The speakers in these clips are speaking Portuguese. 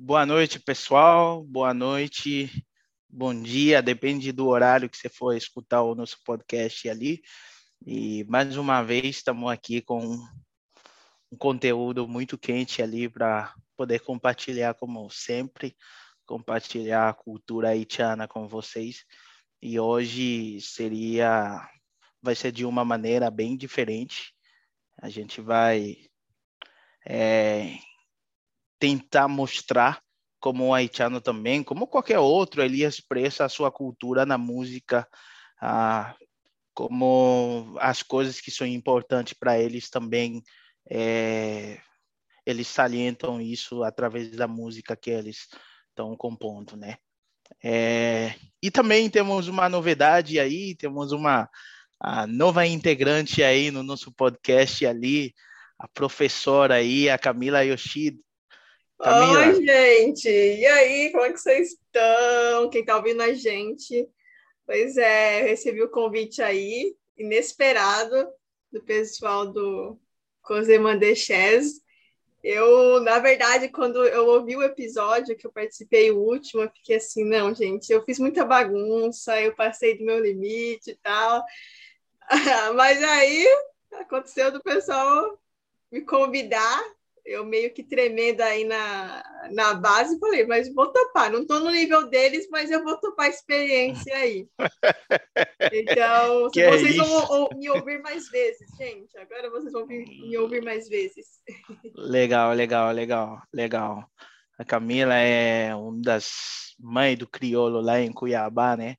Boa noite, pessoal. Boa noite, bom dia, depende do horário que você for escutar o nosso podcast ali. E mais uma vez estamos aqui com um conteúdo muito quente ali para poder compartilhar, como sempre, compartilhar a cultura haitiana com vocês. E hoje seria, vai ser de uma maneira bem diferente. A gente vai é, tentar mostrar como o haitiano também, como qualquer outro, ele expressa a sua cultura na música, ah, como as coisas que são importantes para eles também, é, eles salientam isso através da música que eles estão compondo, né? É, e também temos uma novidade aí, temos uma nova integrante aí no nosso podcast ali, a professora aí, a Camila Yoshida. Camila. Oi, gente! E aí, como é que vocês estão? Quem está ouvindo a gente? Pois é, recebi o convite aí, inesperado, do pessoal do Cosé Mandechés. Eu, na verdade, quando eu ouvi o episódio que eu participei, o último, eu fiquei assim, não, gente, eu fiz muita bagunça, eu passei do meu limite e tal. Mas aí aconteceu do pessoal me convidar eu meio que tremendo aí na, na base, falei, mas vou topar, não estou no nível deles, mas eu vou topar a experiência aí. Então, que vocês é vão me ouvir mais vezes, gente, agora vocês vão me ouvir mais vezes. Legal, legal, legal, legal. A Camila é uma das mães do crioulo lá em Cuiabá, né?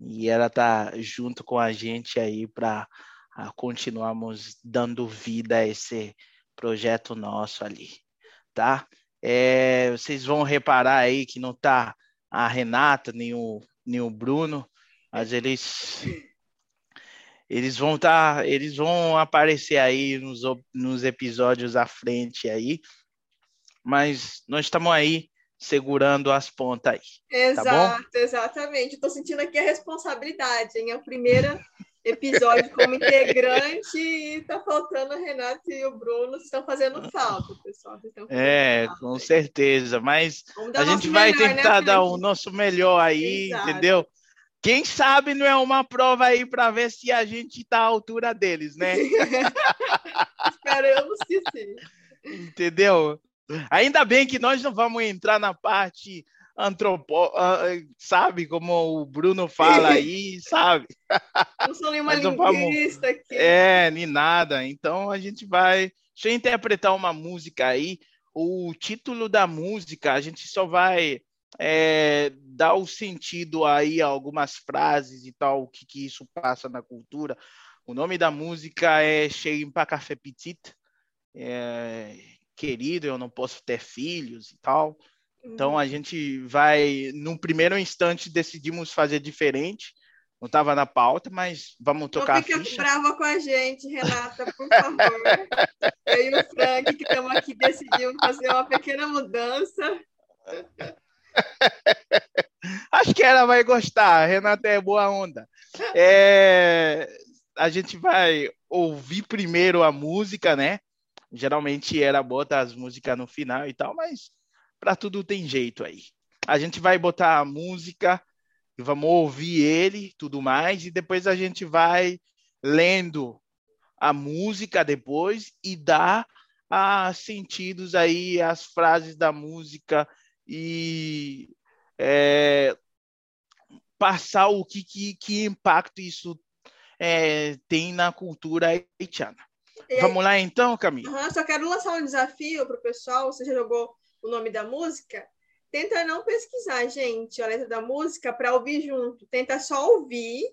E ela tá junto com a gente aí para continuarmos dando vida a esse projeto nosso ali, tá? É, vocês vão reparar aí que não tá a Renata nem o, nem o Bruno, mas eles eles vão tá, eles vão aparecer aí nos, nos episódios à frente aí, mas nós estamos aí segurando as pontas aí. Exato, tá exatamente. Estou sentindo aqui a responsabilidade, hein? A primeira episódio como integrante e tá faltando a Renata e o Bruno, estão fazendo falta, pessoal. É, falta, com certeza, mas a gente vai melhor, né, tentar né, dar o nosso melhor aí, Exato. entendeu? Quem sabe não é uma prova aí para ver se a gente tá à altura deles, né? Esperamos que sim. Entendeu? Ainda bem que nós não vamos entrar na parte antropó, sabe, como o Bruno fala aí, sabe? Não sou nenhuma linguista aqui. É, nem nada. Então a gente vai. Deixa eu interpretar uma música aí. O título da música, a gente só vai é, dar o sentido aí a algumas frases e tal, o que, que isso passa na cultura. O nome da música é Cheio para Café Petit. É, querido, eu não posso ter filhos e tal. Então a gente vai, num primeiro instante, decidimos fazer diferente. Não estava na pauta, mas vamos tocar não fica a ficha. brava com a gente, Renata, por favor. Eu e o Frank, que estamos aqui, decidimos fazer uma pequena mudança. Acho que ela vai gostar. A Renata é boa onda. É, a gente vai ouvir primeiro a música, né? Geralmente era bota as músicas no final e tal, mas para tudo tem jeito aí. A gente vai botar a música, vamos ouvir ele, tudo mais, e depois a gente vai lendo a música depois e dar a sentidos aí as frases da música e é, passar o que, que, que impacto isso é, tem na cultura haitiana. É, Vamos lá então, Camila? Uhum, só quero lançar um desafio para o pessoal. Você já jogou o nome da música, tenta não pesquisar, gente, a letra da música para ouvir junto. Tenta só ouvir.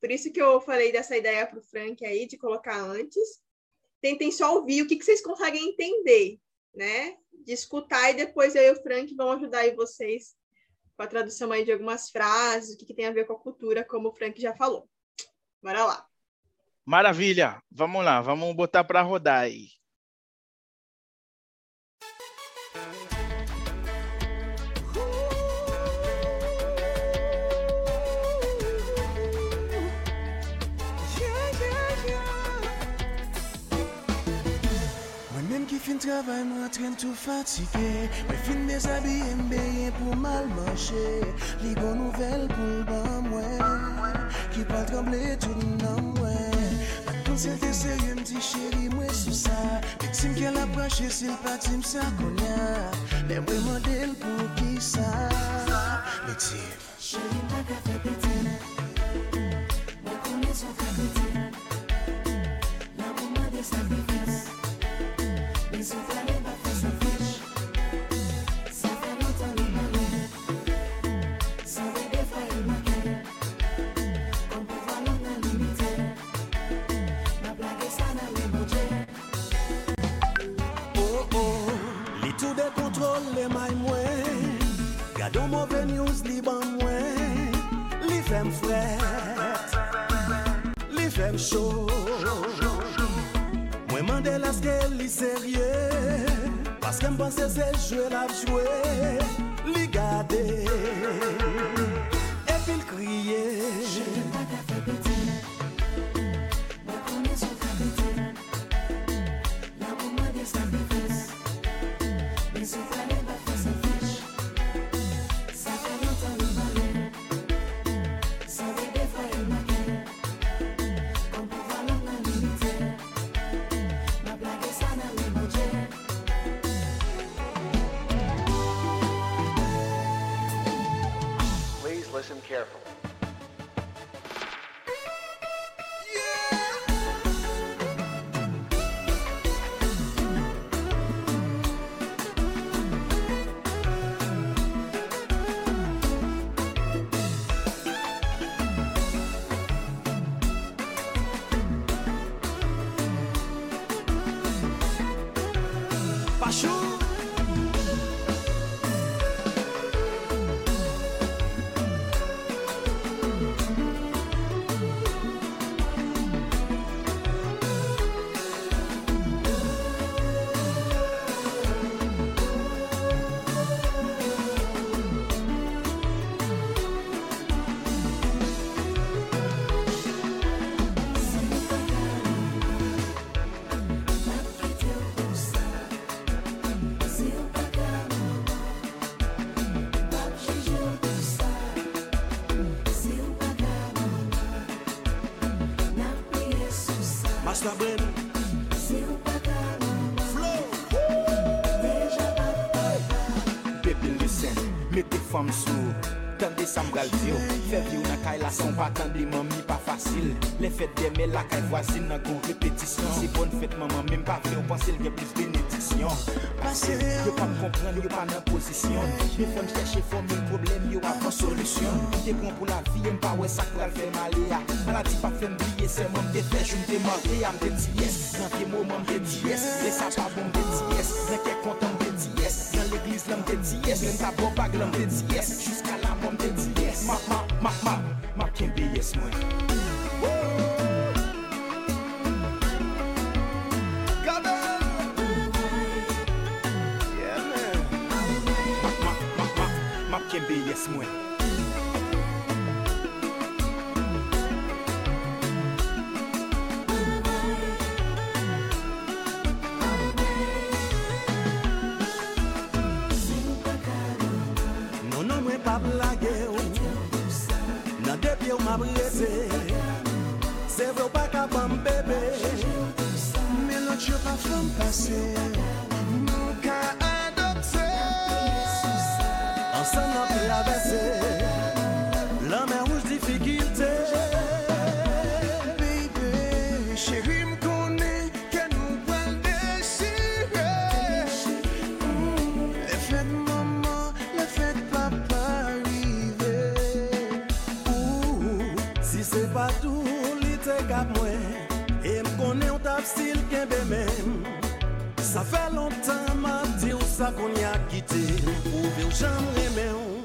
Por isso que eu falei dessa ideia para o Frank aí, de colocar antes. Tentem só ouvir o que, que vocês conseguem entender, né? De escutar e depois eu e o Frank vão ajudar aí vocês com a tradução aí de algumas frases, o que, que tem a ver com a cultura, como o Frank já falou. Bora lá. Maravilha. Vamos lá, vamos botar para rodar aí. fin travay mwen tren tou fatike. Mwen fin desabye mbeye pou mal manche Li bon nouvel pou l'ban mwen Ki pal tremble tout nan mwen. Mwen konsil te serye mdi cheri mwen sou sa. Mek sim ke la prache sil patim sa konya. Mwen mwen model pou ki sa. Mek sim Cheri mwen ka febe de kontrol le may mwen. Gado mouve news li ban mwen. Li fem fret Li fem chou. Mwen mande laske li serye Paske mpense se jwe la jwe Li gade. Epi l kriye. Je ne pa ka fe peti careful. Master Brain Flow. Bebe lisen, mette fam sou, tande sa mbral diyo Fè vi ou nan kay la son pa tande mami pa fasil Le fèt deme la kay vwazin nan kon repetisyon Se bon fèt maman mèm pa vre ou pansil gen plus benedisyon Pase, yo pa m kompran, yo pa nan posisyon Me fèm chèche fòm, yo problem, yo avan solusyon Te bon pou la vi, m pa wè sak pral fèm ale ya. Maladi pa fèm bliye, se mèm de jou mte manke, a mte di yes Nan ke mouman mte di yes, le sa pa bon mte di yes. Nan ke kontan mte di yes, nan l'eglise lan mte di yes. Nan ta bo bag lan mte di yes, jiska la mou mte di yes. Ma, ma, ma, ma, ma kenbe yes mwen Yeah man! Ma, ma, ma, ma, ma yes mwen lese Se vre ou pa ka bambebe Me lot yo pa fèm pase. sa kon ya kite. Ou ve ou jam reme ou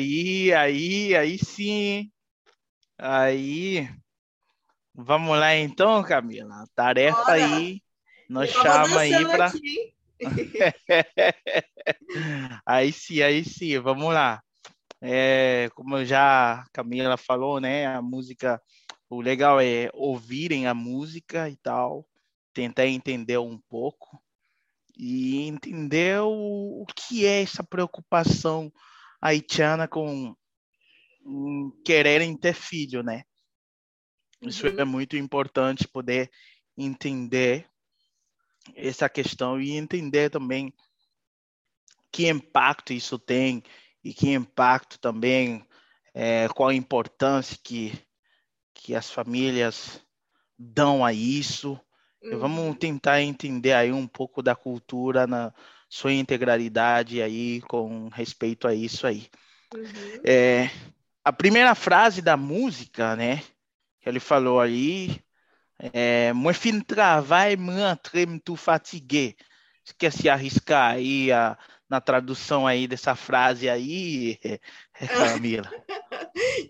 Aí, aí, aí sim. Aí. Vamos lá então, Camila. Tarefa Bora. aí. Nós Eu chama aí para. aí sim, aí sim, vamos lá. É, como já a Camila falou, né? A música, o legal é ouvirem a música e tal, tentar entender um pouco e entender o, o que é essa preocupação haitiana com em quererem ter filho, né? Isso Uhum. é muito importante poder entender essa questão e entender também que impacto isso tem e que impacto também é, qual a importância que que as famílias dão a isso. E Vamos Uhum. tentar entender aí um pouco da cultura na sua integralidade aí com respeito a isso aí. Uhum. É, a primeira frase da música, né, que ele falou ali, é, Moi fin travail, me rentré muito fatigué. Você quer se arriscar aí a- na tradução aí dessa frase aí, Camila?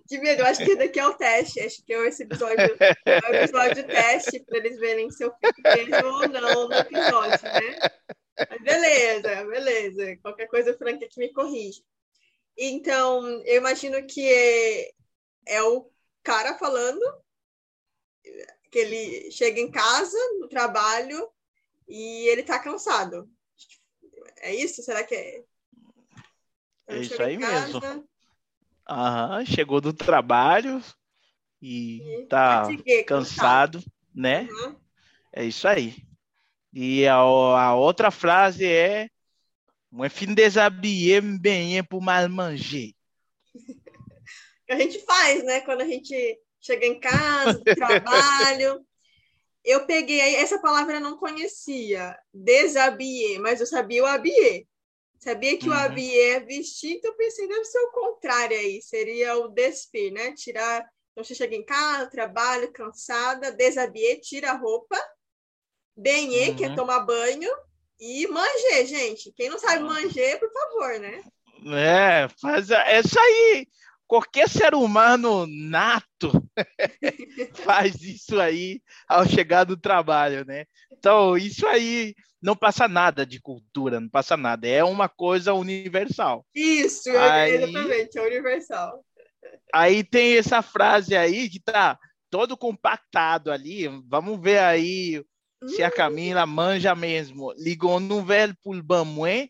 Que medo, eu acho que daqui é o teste. Acho que é esse episódio, é o episódio teste para eles verem se eu fico preso ou não no episódio, né? Mas beleza, beleza. Qualquer coisa, Frank aqui me corrige. Então, eu imagino que é, é o cara falando que ele chega em casa, no trabalho, e ele tá cansado. É isso? Será que é? É Ele isso aí mesmo. Aham, chegou do trabalho e e tá fatiguei, cansado, né? Uhum. É isso aí. E a, a outra frase é Moi fin déshabillé, me baigner pour mal manger. que a gente faz, né? Quando a gente chega em casa, do trabalho. Eu peguei aí, essa palavra eu não conhecia, deshabillé, mas eu sabia o habillé. Sabia que o Uhum. habillé é vestir, então eu pensei, deve ser o contrário aí, seria o despir, né? Tirar, então você chega em casa, trabalho, cansada, deshabillé, tira a roupa, banhê, que é Uhum. tomar banho, e manger, gente. Quem não sabe manger, por favor, né? É, faz a- é isso aí. Qualquer ser humano nato faz isso aí ao chegar do trabalho, né? Então, isso aí não passa nada de cultura, não passa nada. É uma coisa universal. Isso, Aí- exatamente, é universal. Aí tem essa frase aí que tá todo compactado ali. Vamos ver aí se a Camila manja mesmo. Ligon nouvelle pour le ban moins,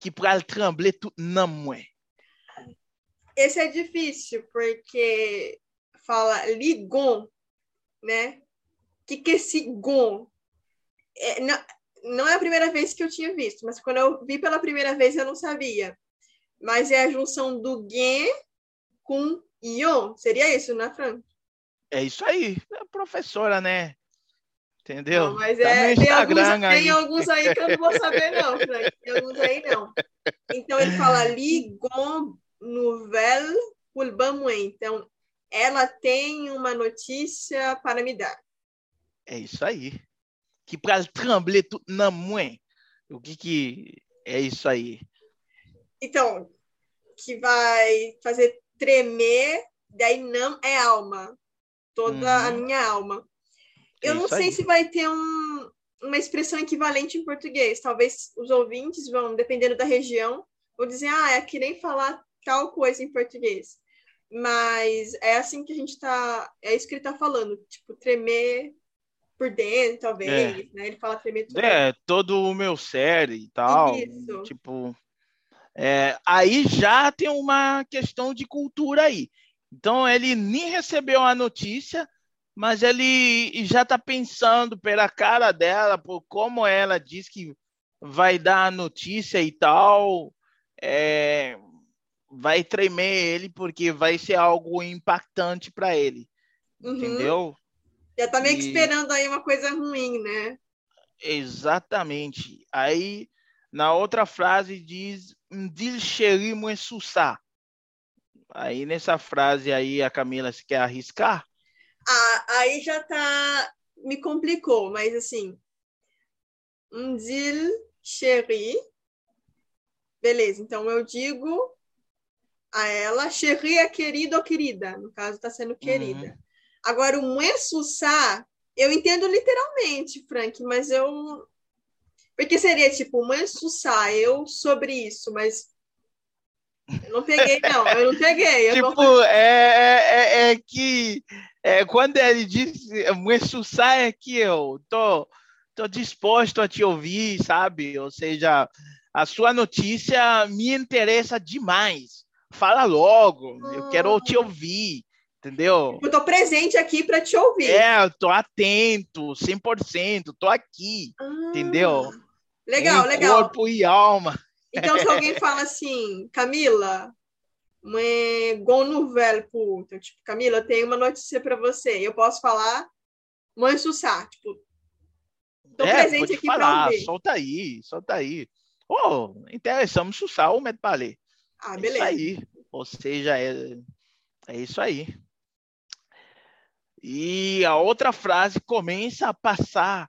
qui pral trembler tout nan moins. Esse é difícil, porque fala ligon, né? O que, que é esse gon? É, não, não é a primeira vez que eu tinha visto, mas quando eu vi pela primeira vez eu não sabia. Mas é a junção do gen com ion. Seria isso, né, Fran? É isso aí, é professora, né? Entendeu? Não, mas Tá é, tem, alguns, aí. tem alguns aí que eu não vou saber, não, Frank. Tem alguns aí não. Então ele fala ligon nouvelle pour Bamoué. Então, ela tem uma notícia para me dar. É isso aí. Que pral trembler tout nan moins. O que que é isso aí? Então, que vai fazer tremer, daí não é alma. Toda a Uhum. minha alma. É Eu não isso sei aí. se vai ter um, uma expressão equivalente em português. Talvez os ouvintes vão, dependendo da região, vão dizer, ah, é que nem falar tal coisa em português. Mas é assim que a gente tá. É isso que ele tá falando, tipo, tremer por dentro, talvez, né? Ele fala tremer tudo. É, todo o meu série e tal. Isso. Tipo, é, aí já tem uma questão de cultura aí. Então ele nem recebeu a notícia, mas ele já está pensando pela cara dela, por como ela diz que vai dar a notícia e tal, é, vai tremer ele porque vai ser algo impactante para ele, Uhum. entendeu? Já tá meio que E- esperando aí uma coisa ruim, né? Exatamente. Aí, na outra frase diz, Ndil sa. Aí, nessa frase aí, a Camila se quer arriscar? Ah, aí já tá. Me complicou, mas assim. Um deal chéri. Beleza, então eu digo a ela. Chérie é querido ou querida. No caso, está sendo querida. Uhum. Agora, o Muensussá, eu entendo literalmente, Frank, mas eu. Porque seria tipo, Muensussá, eu sobre isso, mas. Eu não peguei, não. Eu não peguei. Eu tipo, não... é, é, é que é, quando ele disse Muensussá é que eu tô, tô disposto a te ouvir, sabe? Ou seja, a sua notícia me interessa demais. Fala logo, eu quero te ouvir, entendeu? Eu tô presente aqui para te ouvir. É, eu tô atento, 100%, tô aqui, Ah, entendeu? Legal, Em legal. Corpo e alma. Então, se alguém fala assim, Camila, uma pour... Então, tipo, Camila, tenho uma notícia para você. Eu posso falar mãe Sussá, tipo, tô é, presente aqui para ouvir. solta aí, solta aí. Oh, interessamos Sussá, o Med Palais. Ah, É isso beleza. aí. Ou seja, é, é isso aí. E a outra frase começa a passar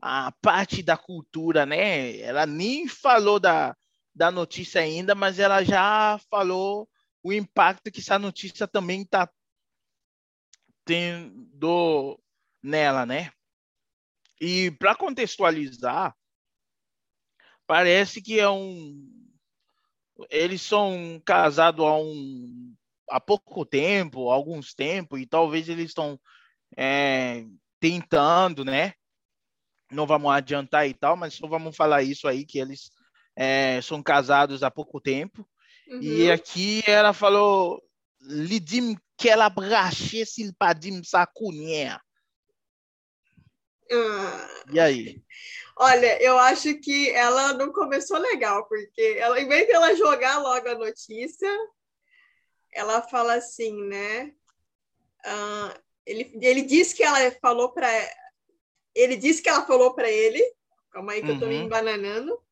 a parte da cultura, né? Ela nem falou da, da notícia ainda, mas ela já falou o impacto que essa notícia também está tendo nela, né? E para contextualizar, parece que é um eles são casados há um há pouco tempo, alguns tempos, e talvez eles estão é, tentando, né? Não vamos adiantar e tal, mas só vamos falar isso aí que eles é, são casados há pouco tempo. E Uhum. aqui ela falou Lidim que ela brache silpadim sacunha. Ah, E aí? olha, eu acho que ela não começou legal, porque ela, em vez de ela jogar logo a notícia, ela fala assim, né? Ah, ele, ele disse que ela falou para ele disse que ela falou para ele, calma aí que eu tô me Uhum. embananando,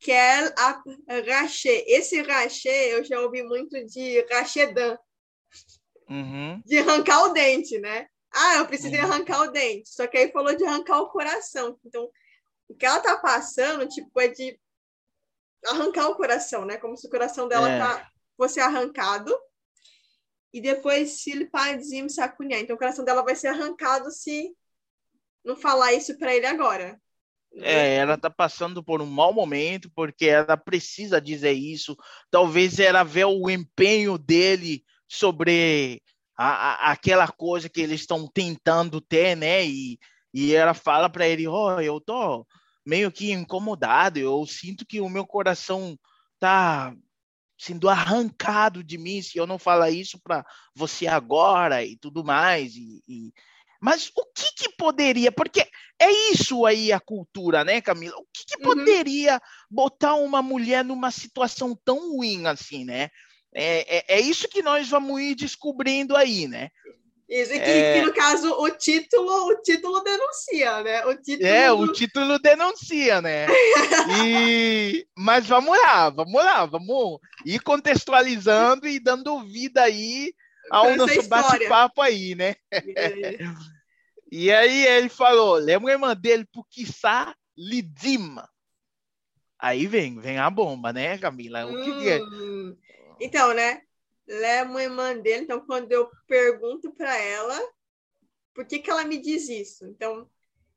que é a rachê. Esse rachê eu já ouvi muito de rachedan, Uhum. de arrancar o dente, né? Ah, eu preciso Uhum. arrancar o dente. Só que aí falou de arrancar o coração. Então, o que ela tá passando, tipo, é de arrancar o coração, né? Como se o coração dela É. tá, fosse arrancado. E depois, se ele padim sacunhar. Então, o coração dela vai ser arrancado se não falar isso para ele agora. É, ela tá passando por um mau momento porque ela precisa dizer isso. Talvez ela vê o empenho dele sobre a, a- aquela coisa que eles estão tentando ter, né? E, e ela fala para ele: Ó, eu tô meio que incomodado. Eu sinto que o meu coração tá sendo arrancado de mim se eu não falar isso para você agora e tudo mais. E, e- Mas o que que poderia? Porque é isso aí a cultura, né, Camila? O que, que Uhum. poderia botar uma mulher numa situação tão ruim assim, né? É, é, é isso que nós vamos ir descobrindo aí, né? Isso, e que, É. que, no caso, o título, o título denuncia, né? O título É, o título denuncia, né? E... Mas vamos lá, vamos lá, vamos ir contextualizando e dando vida aí ao nosso bate-papo aí, né? É. E aí ele falou, lembra dele por quiçá lidima. Aí vem, vem a bomba, né, Camila? O que, que é? Hum. Então, né? Lema irmã dele. Então, quando eu pergunto para ela por que, que ela me diz isso, então,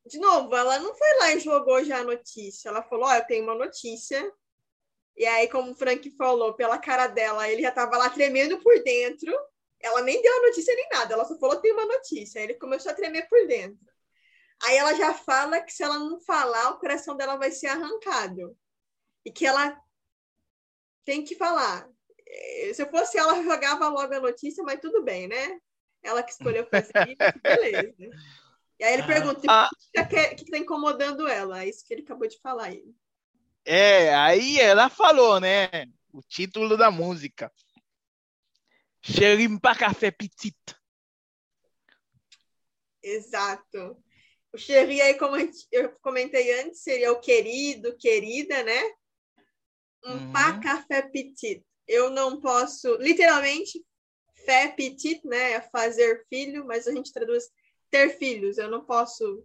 de novo, ela não foi lá e jogou já a notícia. Ela falou: Ó, eu tenho uma notícia. E aí, como o Frank falou, pela cara dela, ele já estava lá tremendo por dentro. Ela nem deu a notícia nem nada, ela só falou: tem uma notícia. Aí ele começou a tremer por dentro. Aí ela já fala que se ela não falar, o coração dela vai ser arrancado. E que ela tem que falar. Eh, Se eu fosse ela, jogava logo a notícia, mas tudo bem, né? Ela que escolheu fazer isso, beleza. E aí ele pergunta: Ah. o que está tá incomodando ela? É isso que ele acabou de falar aí. É, aí ela falou, né? O título da música. Cherim pa café petit. Exato. O Xerri aí, como eu comentei antes, seria o querido, querida, né? Um Uhum. pá café petit. Eu não posso, literalmente, fé petit, né? É fazer filho, mas a gente traduz ter filhos. Eu não posso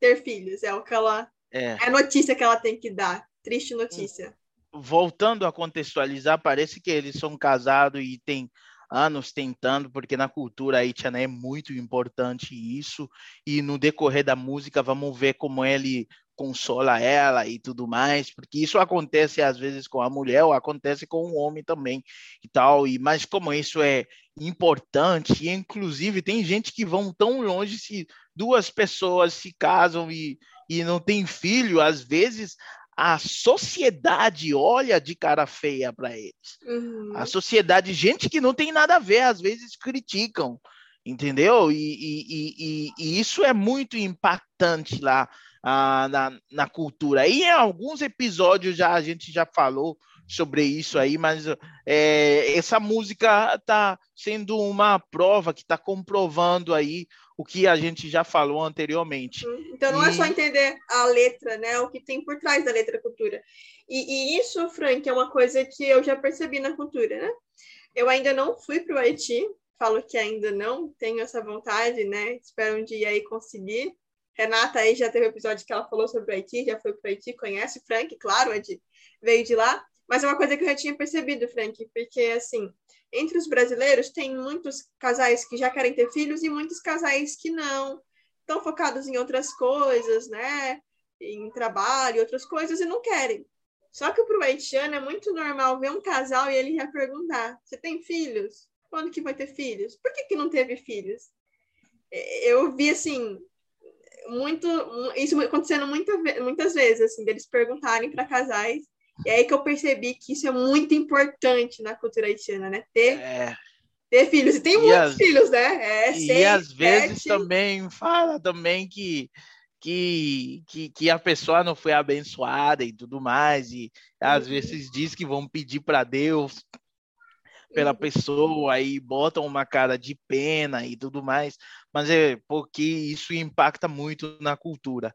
ter filhos. É o que ela, É. é a notícia que ela tem que dar. Triste notícia. voltando a contextualizar, parece que eles são casados e tem anos tentando, porque na cultura haitiana é muito importante isso, e no decorrer da música vamos ver como ele consola ela e tudo mais, porque isso acontece às vezes com a mulher ou acontece com o homem também e tal, e mas como isso é importante, e inclusive tem gente que vão tão longe se duas pessoas se casam e, e não tem filho, às vezes a sociedade olha de cara feia para eles. Uhum. A sociedade, gente que não tem nada a ver, às vezes criticam, entendeu? E, e, e, e isso é muito impactante lá ah, na, na cultura. E em alguns episódios já a gente já falou sobre isso aí, mas é, essa música está sendo uma prova que está comprovando aí o que a gente já falou anteriormente. Uhum. Então não e... é só entender a letra, né? O que tem por trás da letra cultura. E, e, isso, Frank, é uma coisa que eu já percebi na cultura, né? Eu ainda não fui para o Haiti, falo que ainda não tenho essa vontade, né? Espero um dia aí conseguir. Renata aí já teve um episódio que ela falou sobre o Haiti, já foi para o Haiti, conhece Frank, claro, é de, veio de lá. Mas é uma coisa que eu já tinha percebido, Frank, porque assim, entre os brasileiros, tem muitos casais que já querem ter filhos e muitos casais que não. Estão focados em outras coisas, né? Em trabalho, outras coisas, e não querem. Só que para o haitiano é muito normal ver um casal e ele já perguntar: Você tem filhos? Quando que vai ter filhos? Por que, que não teve filhos? Eu vi assim, muito isso acontecendo muita, muitas vezes, assim, deles perguntarem para casais e aí que eu percebi que isso é muito importante na cultura haitiana, né? Ter, é. ter filhos. E tem e muitos as, filhos, né? É, e seis, às vezes sete... também fala também que, que, que, que, a pessoa não foi abençoada e tudo mais. E às uhum. vezes diz que vão pedir para Deus pela uhum. pessoa aí botam uma cara de pena e tudo mais, mas é porque isso impacta muito na cultura.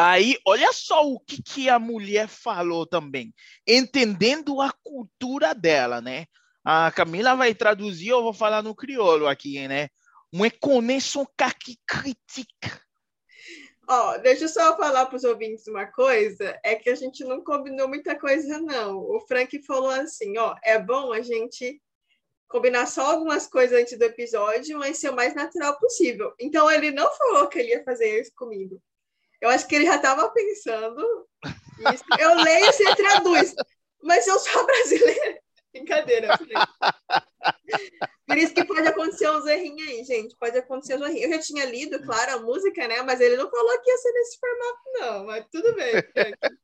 Aí, olha só o que, que a mulher falou também, entendendo a cultura dela, né? A Camila vai traduzir, eu vou falar no crioulo aqui, né? Uma conexão que critica. Ó, oh, deixa eu só falar para os ouvintes uma coisa, é que a gente não combinou muita coisa, não. O Frank falou assim, ó, é bom a gente combinar só algumas coisas antes do episódio, mas ser o mais natural possível. Então, ele não falou que ele ia fazer isso comigo. Eu acho que ele já estava pensando isso. Eu leio e você traduz. Mas eu sou brasileira. Brincadeira. Por isso que pode acontecer uns errinhos aí, gente. Pode acontecer uns errinhos. Eu já tinha lido, claro, a música, né? Mas ele não falou que ia ser nesse formato, não. Mas tudo bem.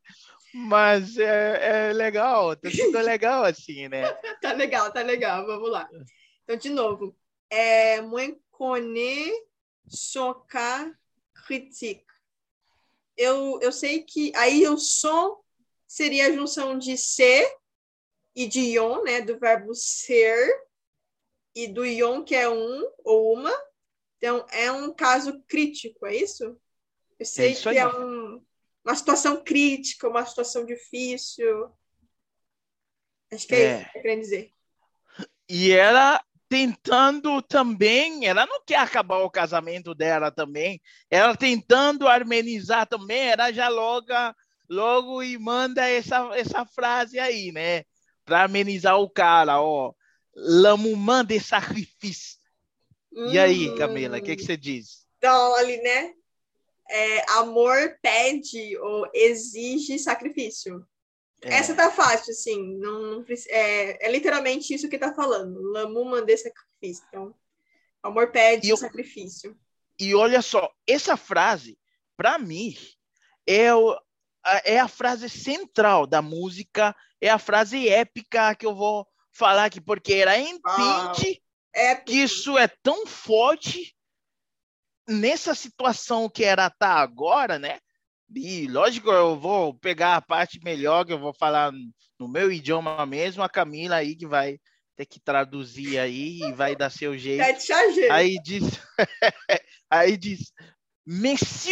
Mas é, é legal, tá tudo legal assim, né? tá legal, tá legal. Vamos lá. Então, de novo. É, Mwen kone soka critique eu, eu sei que aí o som seria a junção de ser e de ion, né, do verbo ser, e do ion, que é um ou uma. Então, é um caso crítico, é isso? Eu sei é que aí. é um, uma situação crítica, uma situação difícil. Acho que é, é. isso que eu querendo dizer. E ela tentando também, ela não quer acabar o casamento dela também, ela tentando armenizar também, ela já loga, logo e manda essa, essa frase aí, né? Para amenizar o cara, ó. L'amouman de sacrifício. Hum. E aí, Camila, o que, que você diz? Então, ali, né? É, amor pede ou exige sacrifício. É. Essa tá fácil, assim. Não, não é, é, literalmente isso que tá falando. Lamu mandei sacrifício. Então, amor pede e sacrifício. E olha só, essa frase, para mim, é, o, é a frase central da música, é a frase épica que eu vou falar aqui, porque ela entende que isso é tão forte nessa situação que era tá agora, né? E lógico, eu vou pegar a parte melhor, que eu vou falar no meu idioma mesmo, a Camila aí que vai ter que traduzir aí e vai dar seu jeito. Aí diz, aí diz,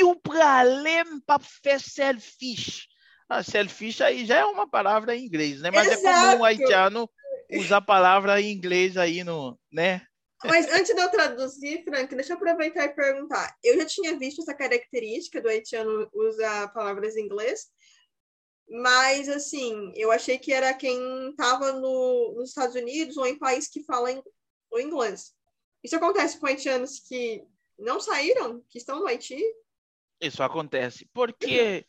o problème para faire selfish. Ah, selfish aí já é uma palavra em inglês, né? Mas Exato. é comum o haitiano usar a palavra em inglês aí no, né? Mas antes de eu traduzir, Frank, deixa eu aproveitar e perguntar. Eu já tinha visto essa característica do haitiano usar palavras em inglês, Mas, assim, eu achei que era quem estava no, nos Estados Unidos ou em país que fala in, o inglês. Isso acontece com haitianos que não saíram, que estão no Haiti? Isso acontece porque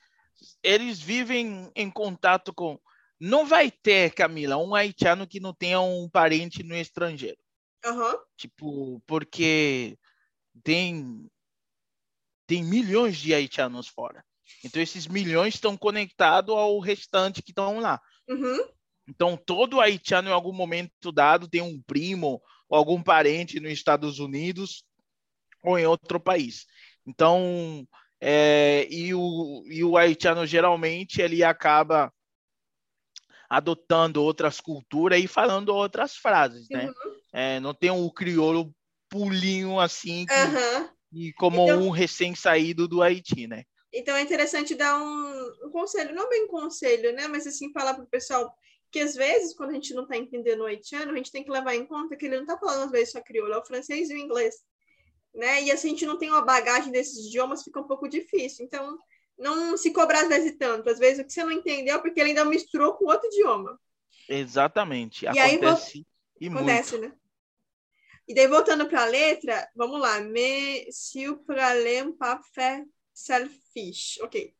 eles vivem em contato com. Não vai ter, Camila, um haitiano que não tenha um parente no estrangeiro. Aham. Tipo, porque tem tem milhões de haitianos fora. Então esses milhões estão conectados ao restante que estão lá. Uhum. Então todo haitiano em algum momento dado tem um primo ou algum parente nos Estados Unidos ou em outro país. Então é, e, o, e o haitiano geralmente ele acaba adotando outras culturas e falando outras frases, né? Uhum. É, não tem o crioulo pulinho assim que, Aham. e como Então- um recém-saído do Haiti, né? Então é interessante dar um, um conselho, não bem conselho, né? Mas assim, falar pro pessoal que às vezes, quando a gente não tá entendendo o haitiano, a gente tem que levar em conta que ele não tá falando às vezes só crioulo, é o francês e o inglês. Né? E assim, a gente não tem uma bagagem desses idiomas, fica um pouco difícil. Então, não se cobrar às vezes tanto. Às vezes o que você não entendeu, porque ele ainda misturou com outro idioma. Exatamente. E aí, Acontece e muito. Acontece, né? E daí, voltando para a letra, vamos lá. Me, si, para, lem, pa, fé, selfish. Ok.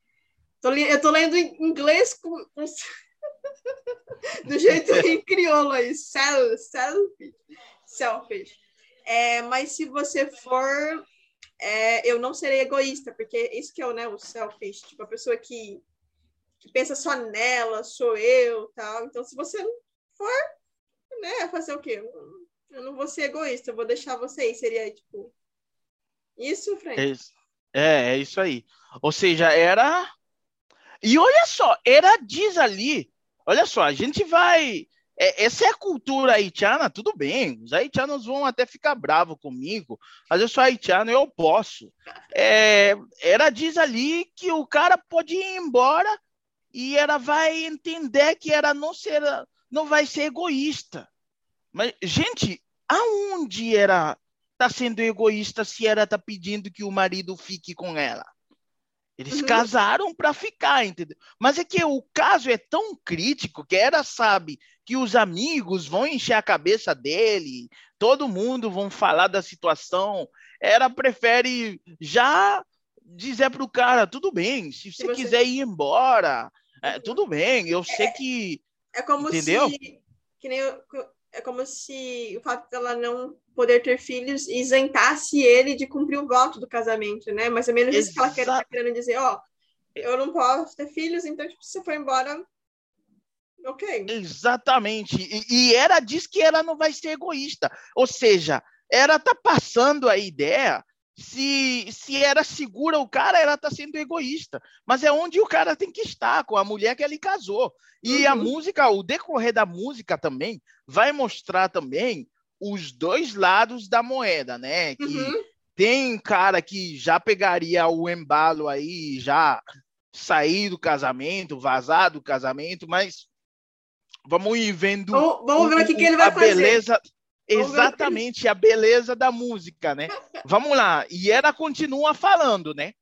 Tô eu tô lendo em inglês com, com- do jeito em crioulo aí. Sel, selfish. Selfish. É, mas se você for, é, eu não serei egoísta, porque isso que é o, né, o selfish. Tipo, a pessoa que, que pensa só nela, sou eu, tal. Então, se você não for, né, fazer o quê? Eu não vou ser egoísta, eu vou deixar você aí. Seria, tipo, isso, Frank? É, isso- é, é isso aí. Ou seja, era. E olha só, era diz ali. Olha só, a gente vai. é, essa é a cultura haitiana, tudo bem. Os haitianos vão até ficar bravos comigo, mas eu sou haitiano, eu posso. É, era diz ali que o cara pode ir embora e ela vai entender que ela não será, não vai ser egoísta. Mas, gente, aonde era tá sendo egoísta se ela tá pedindo que o marido fique com ela? Eles Uhum. casaram para ficar, entendeu? Mas é que o caso é tão crítico que ela sabe que os amigos vão encher a cabeça dele, todo mundo vão falar da situação. Ela prefere já dizer pro cara, tudo bem, se você, você- quiser ir embora, é, tudo bem, eu sei que É como Entendeu? se. Que nem, eu- é como se o fato dela não poder ter filhos isentasse ele de cumprir o voto do casamento, né? Mais ou menos isso que ela quer, tá querendo dizer, ó. Eu não posso ter filhos, então, tipo, se você for embora. Ok. Exatamente. E, e ela diz que ela não vai ser egoísta. Ou seja, ela tá passando a ideia. Se, se ela segura o cara, ela tá sendo egoísta. Mas é onde o cara tem que estar, com a mulher que ele casou. E a Uhum. música, o decorrer da música também, vai mostrar também os dois lados da moeda, né? Que Uhum. tem cara que já pegaria o embalo aí, já sair do casamento, vazar do casamento, mas vamos ir vendo Vamos, vamos ver o que, que ele a vai fazer. beleza, Vamos ver o que ele- exatamente a beleza da música, né? Vamos lá. E ela continua falando, né?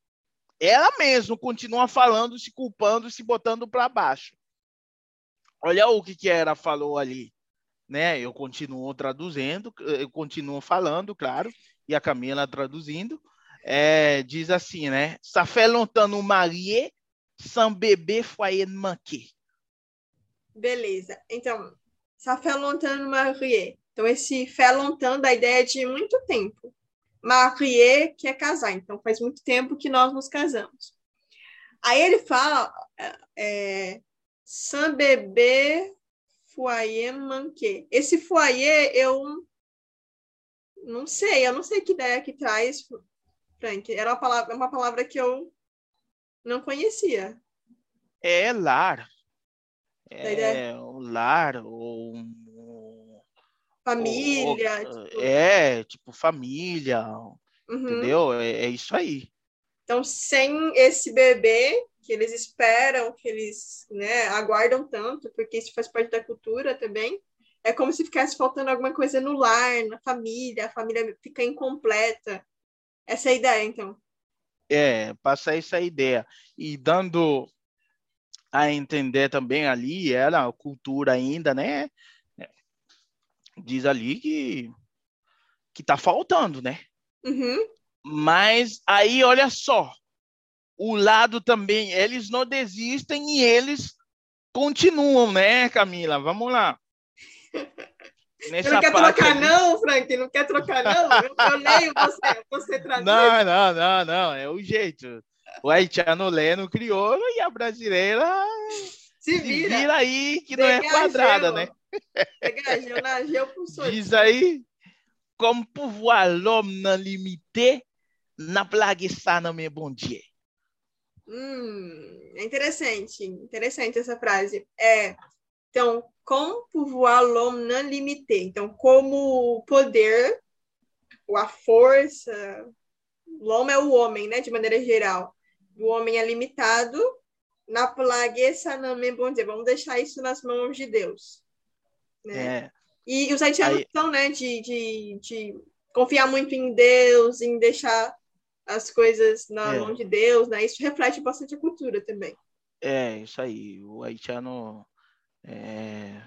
Ela mesmo continua falando, se culpando, se botando para baixo. Olha o que que ela falou ali, né? Eu continuo traduzindo, eu continuo falando, claro, e a Camila traduzindo. É, diz assim, né? Ça fait longtemps nous mariés, sans bébé foyer manquer. Beleza. Então, ça fait longtemps marié. Então, esse fait longtemps dá a ideia de muito tempo. Marié, que é casar. Então, faz muito tempo que nós nos casamos. Aí ele fala, é, sans bébé foyer manqué. Esse foyer, eu não sei, eu não sei que ideia que traz, Frank. Era uma palavra, uma palavra que eu não conhecia. É lar. ideia? É um lar ou um- Família. ou- tipo, é, tipo família, uhum. entendeu? É, é isso aí. Então, sem esse bebê que eles esperam, que eles né, aguardam tanto, porque isso faz parte da cultura também, é como se ficasse faltando alguma coisa no lar, na família, a família fica incompleta. Essa é a ideia, então. É, passa essa ideia. E dando a entender também ali, era a cultura ainda, né? Diz ali que que tá faltando, né? Uhum. Mas aí, olha só, o lado também, eles não desistem e eles continuam, né, Camila? Vamos lá. Você não quer trocar, ali... não, Frank? Não quer trocar, não? Eu, eu leio você, você traduz. Não, não, não, não. É o jeito. O haitiano lê no crioulo e a brasileira se vira, se vira aí, que não é quadrada, né? Diz aí, como pouvoir l'homme não limité, na plague ça não me bom dia. Hum, é interessante, interessante essa frase. É, então, como pouvoir l'homme non limité. Então, como o poder, ou a força, l'homme é o homem, né, de maneira geral. O homem é limitado, na plague saname, bom dizer, vamos deixar isso nas mãos de Deus. Né? É. E os haitianos Aí... são, né, de, de, de confiar muito em Deus, em deixar as coisas na é. mão de Deus, né? Isso reflete bastante a cultura também. É, isso aí. O haitiano é,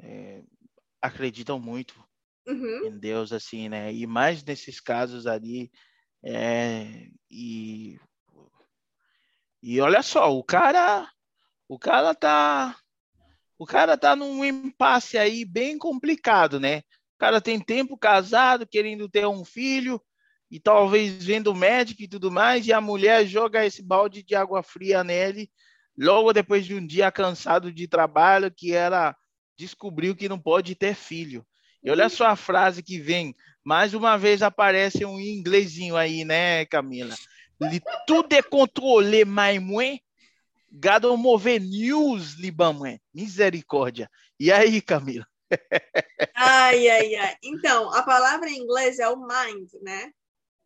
é, acreditam muito uhum. em Deus, assim, né? E mais nesses casos ali, é, e, e olha só, o cara, o cara tá, o cara tá num impasse aí bem complicado, né? O cara tem tempo casado, querendo ter um filho, e talvez vendo médico e tudo mais, e a mulher joga esse balde de água fria nele, logo depois de um dia cansado de trabalho, que era descobriu que não pode ter filho. E olha só a frase que vem, mais uma vez aparece um inglesinho aí, né, Camila? Tudo é controlé, mais moins, gado mover news, libamé. Misericórdia. E aí, Camila? ai, ai, ai. Então, a palavra em inglês é o mind, né?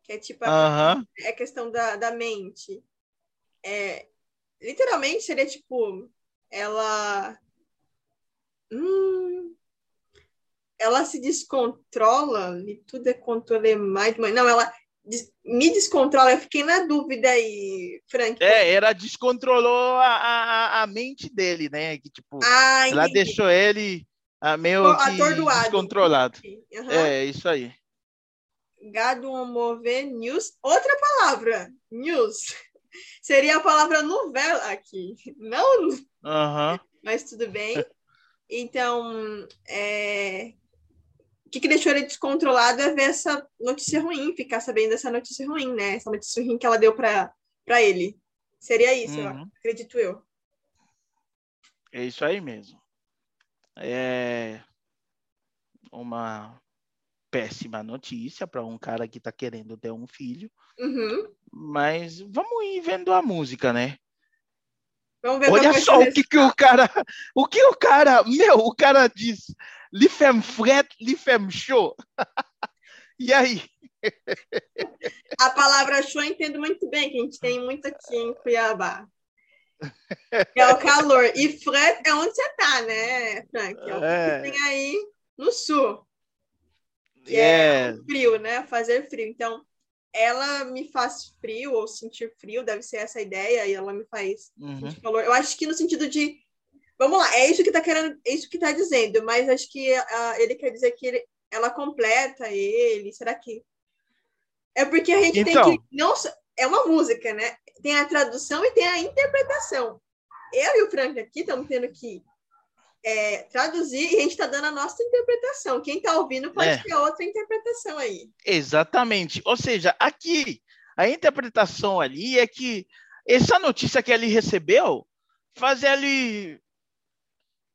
Que é tipo a, uh -huh. é questão da, da mente. É, literalmente seria tipo ela hum, ela se descontrola e tudo é controle mais não ela me descontrola eu fiquei na dúvida aí Frank é ela descontrolou a, a, a mente dele né que tipo ah, ela deixou ele a meio Atordoado. descontrolado uhum. é isso aí gado mover news outra palavra news Seria a palavra novela aqui, não? Uhum. Mas tudo bem. Então, é... o que, que deixou ele descontrolado é ver essa notícia ruim, ficar sabendo dessa notícia ruim, né? Essa notícia ruim que ela deu para ele. Seria isso, uhum. acredito eu. É isso aí mesmo. É uma péssima notícia para um cara que está querendo ter um filho. Uhum. Mas vamos ir vendo a música, né? Ver Olha só o que, que o cara. O que o cara. Meu, o cara diz. Li fem fret, li fem show. e aí? A palavra show eu entendo muito bem, que a gente tem muito aqui em Cuiabá. É o calor. E fret é onde você tá, né, Frank? É o que é. tem aí no sul. É. é frio, né? Fazer frio. Então, ela me faz frio ou sentir frio, deve ser essa a ideia, e ela me faz uhum. sentir calor. Eu acho que no sentido de. Vamos lá, é isso que tá querendo, é isso que tá dizendo, mas acho que uh, ele quer dizer que ele, ela completa ele. Será que. É porque a gente então... tem que. Não, é uma música, né? Tem a tradução e tem a interpretação. Eu e o Frank aqui estamos tendo que é, traduzir e a gente está dando a nossa interpretação. Quem está ouvindo pode é. ter outra interpretação aí. Exatamente. Ou seja, aqui, a interpretação ali é que essa notícia que ele recebeu faz ele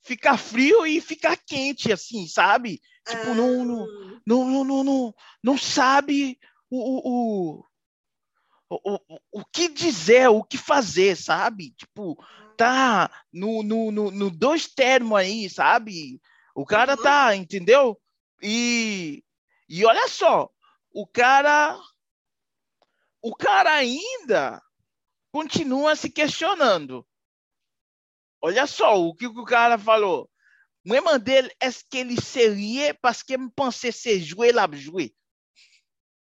ficar frio e ficar quente, assim, sabe? Tipo, ah. não, não, não, não, não, não, sabe o, o, o, o, o que dizer, o que fazer, sabe? Tipo, tá no, no, no, no dois termos aí, sabe? O cara uhum. tá, entendeu? E, e olha só, o cara o cara ainda continua se questionando. Olha só o que o cara falou. É que ele seria parce que me pensait se lá jouer.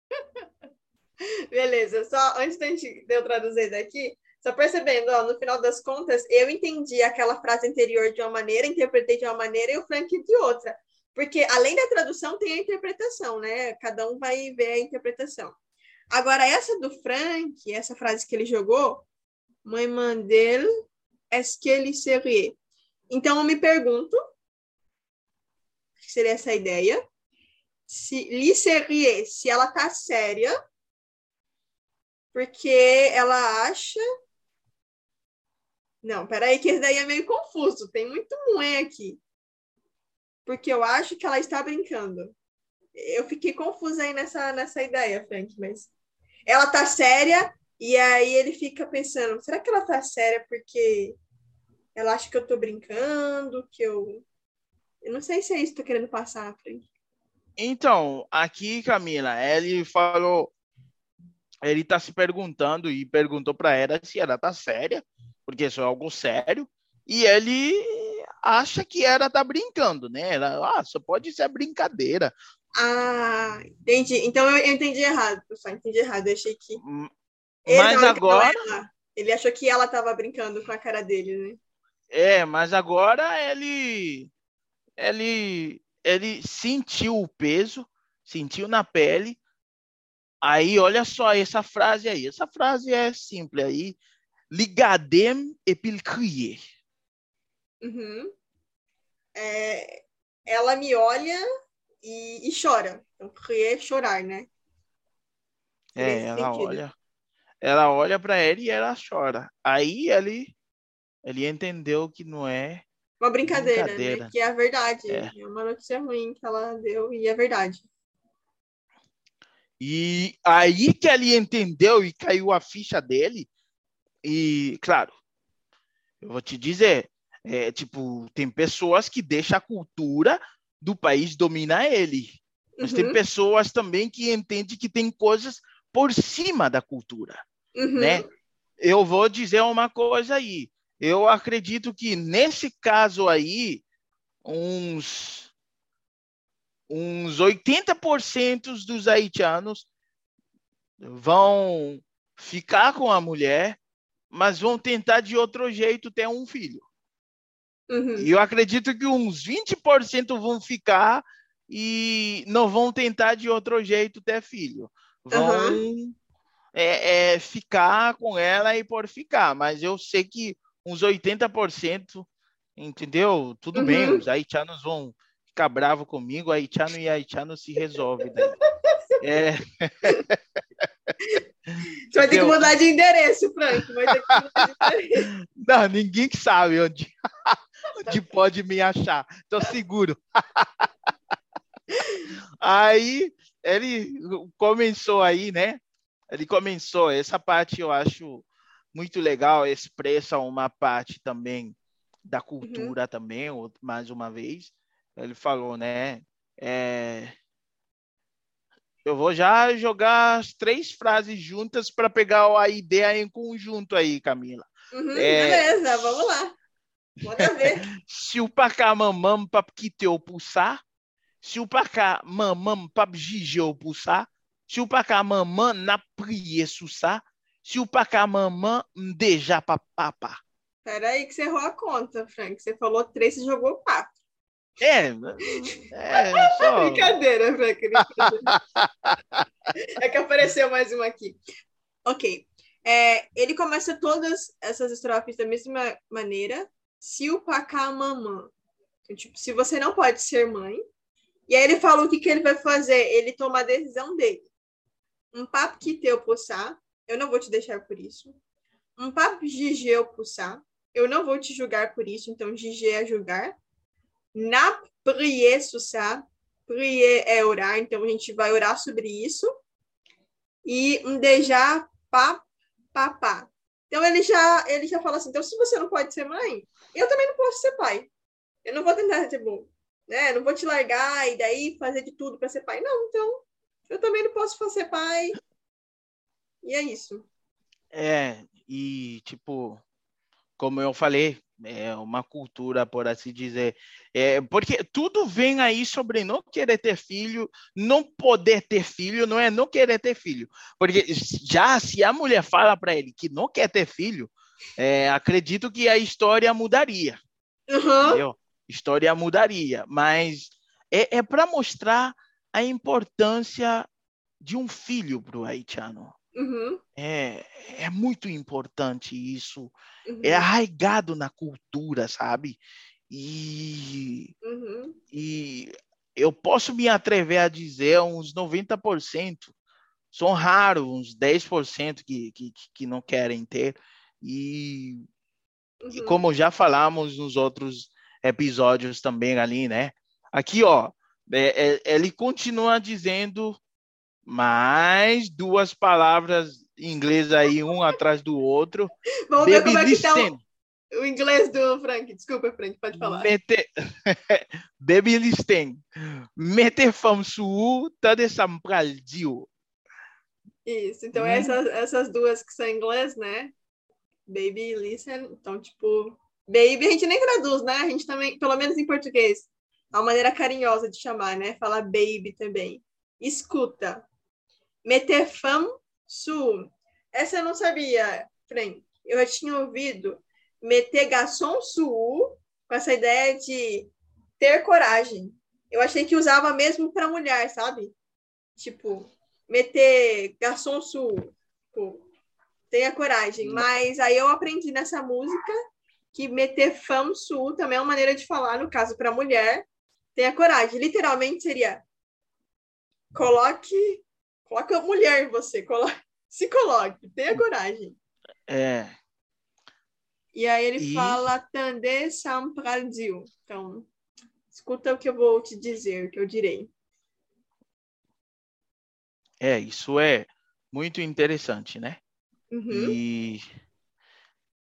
Beleza, só antes da gente de eu traduzir daqui, Só percebendo, ó, no final das contas, eu entendi aquela frase anterior de uma maneira, interpretei de uma maneira e o Frank de outra. Porque além da tradução, tem a interpretação, né? Cada um vai ver a interpretação. Agora, essa do Frank, essa frase que ele jogou, mãe mandel, est-ce que ele serait? Então, eu me pergunto, que seria essa ideia, se li serie, se ela tá séria, porque ela acha não, peraí, que esse daí é meio confuso. Tem muito moé aqui. Porque eu acho que ela está brincando. Eu fiquei confusa aí nessa, nessa ideia, Frank, mas ela tá séria e aí ele fica pensando, será que ela tá séria porque ela acha que eu tô brincando, que eu eu não sei se é isso que tô querendo passar, Frank. Então, aqui, Camila, ele falou ele tá se perguntando e perguntou para ela se ela tá séria porque isso é algo sério, e ele acha que era tá brincando, né? Ela, ah, só pode ser brincadeira. Ah, entendi. Então eu, eu entendi errado, pessoal. Entendi errado. Eu achei que. Mas agora. Ele achou que ela estava brincando com a cara dele, né? É, mas agora ele. Ele. Ele sentiu o peso, sentiu na pele. Aí, olha só essa frase aí. Essa frase é simples aí ligadem et crier. Uhum. É, ela me olha e, e chora. Então, crier é chorar, né? É, ela sentido. olha. Ela olha para ele e ela chora. Aí ele, ele entendeu que não é uma brincadeira, né? brincadeira. Né? que é a verdade. É. é uma notícia ruim que ela deu e é verdade. E aí que ele entendeu e caiu a ficha dele, e, claro, eu vou te dizer, é, tipo, tem pessoas que deixam a cultura do país dominar ele. Mas uhum. tem pessoas também que entendem que tem coisas por cima da cultura, uhum. né? Eu vou dizer uma coisa aí. Eu acredito que nesse caso aí, uns uns 80% dos haitianos vão ficar com a mulher mas vão tentar de outro jeito ter um filho. Uhum. E eu acredito que uns 20% vão ficar e não vão tentar de outro jeito ter filho. Vão uhum. é, é, ficar com ela e por ficar. Mas eu sei que uns 80%, entendeu? Tudo uhum. bem, os haitianos vão ficar bravos comigo, haitiano e haitiano se resolve. Né? é. Você vai ter que mudar de endereço, Frank. Vai ter que mudar de endereço. Não, ninguém sabe onde, onde pode me achar. Estou seguro. Aí ele começou aí, né? Ele começou. Essa parte eu acho muito legal, expressa uma parte também da cultura uhum. também, mais uma vez. Ele falou, né? É, eu vou já jogar as três frases juntas para pegar a ideia em conjunto aí, Camila. Uhum, é... Beleza, vamos lá. Manda ver. se o pacá mamam papquiteu pulsar, se o pacá mamam papgigeu pulsar, se o pacá mamam na prie sussar, se o pacá mamam deja papapá. Peraí que você errou a conta, Frank. Você falou três e jogou quatro. É, é só... brincadeira, Frank. é que apareceu mais uma aqui. Ok. É, ele começa todas essas estrofes da mesma maneira. Se o pacá mamã. Então, tipo, se você não pode ser mãe. E aí ele fala o que, que ele vai fazer. Ele toma a decisão dele. Um papo que teu puxar. Eu não vou te deixar por isso. Um papo gigeu puxar. Eu não vou te julgar por isso. Então, gigê é julgar na prier ça. Prier é orar, então a gente vai orar sobre isso. E um déjà pa, papá. Então ele já, ele já fala assim: então, se você não pode ser mãe, eu também não posso ser pai. Eu não vou tentar ser bom. Né? não vou te largar e daí fazer de tudo para ser pai. Não, então eu também não posso ser pai. E é isso. É, e tipo, como eu falei, é uma cultura, por assim dizer. É, porque tudo vem aí sobre não querer ter filho, não poder ter filho, não é não querer ter filho. Porque já se a mulher fala para ele que não quer ter filho, é, acredito que a história mudaria. Uhum. História mudaria, mas é, é para mostrar a importância de um filho para o haitiano. Uhum. É, é muito importante isso. Uhum. É arraigado na cultura, sabe? E, Uhum. e eu posso me atrever a dizer uns 90%. São raros, uns 10% que, que, que não querem ter. E, e Uhum. como já falamos nos outros episódios também ali, né? Aqui, ó, é- é- ele continua dizendo mais duas palavras em inglês aí, um atrás do outro. Vamos ver como é que tá o, o inglês do Frank. Desculpa, Frank, pode falar. Mete... Baby listen. Mete fam su, tade sampral dio. Isso, então Hum. essas, essas duas que são em inglês, né? Baby, listen. Então, tipo, baby a gente nem traduz, né? A gente também, pelo menos em português, é uma maneira carinhosa de chamar, né? Falar baby também. Escuta. Meter fam su. Essa eu não sabia, Frank. Eu já tinha ouvido meter garçom su com essa ideia de ter coragem. Eu achei que usava mesmo para mulher, sabe? Tipo, meter garçom su. Tipo, tenha coragem. Mas aí eu aprendi nessa música que meter fam su também é uma maneira de falar, no caso, para mulher, tenha coragem. Literalmente seria coloque, coloque a mulher em você, coloque, se coloque, tenha coragem. É, E aí ele E- fala Tande Sampraldiu. Então, escuta o que eu vou te dizer, o que eu direi. é, isso é muito interessante, né? Uhum. E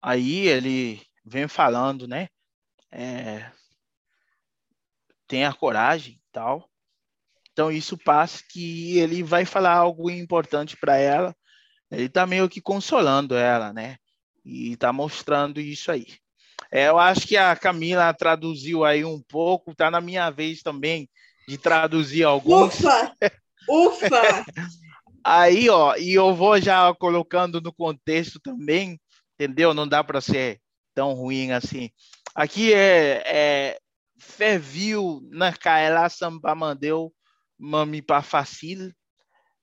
aí ele vem falando, né? É, tenha coragem e tal. Então isso passa que ele vai falar algo importante para ela. Ele tá meio que consolando ela, né? E tá mostrando isso aí. É, eu acho que a Camila traduziu aí um pouco, tá na minha vez também de traduzir alguns. Ufa! Ufa! Aí, ó, e eu vou já colocando no contexto também, entendeu? Não dá para ser tão ruim assim. Aqui é, é ferviu na caela samba mandeu mami pas facile.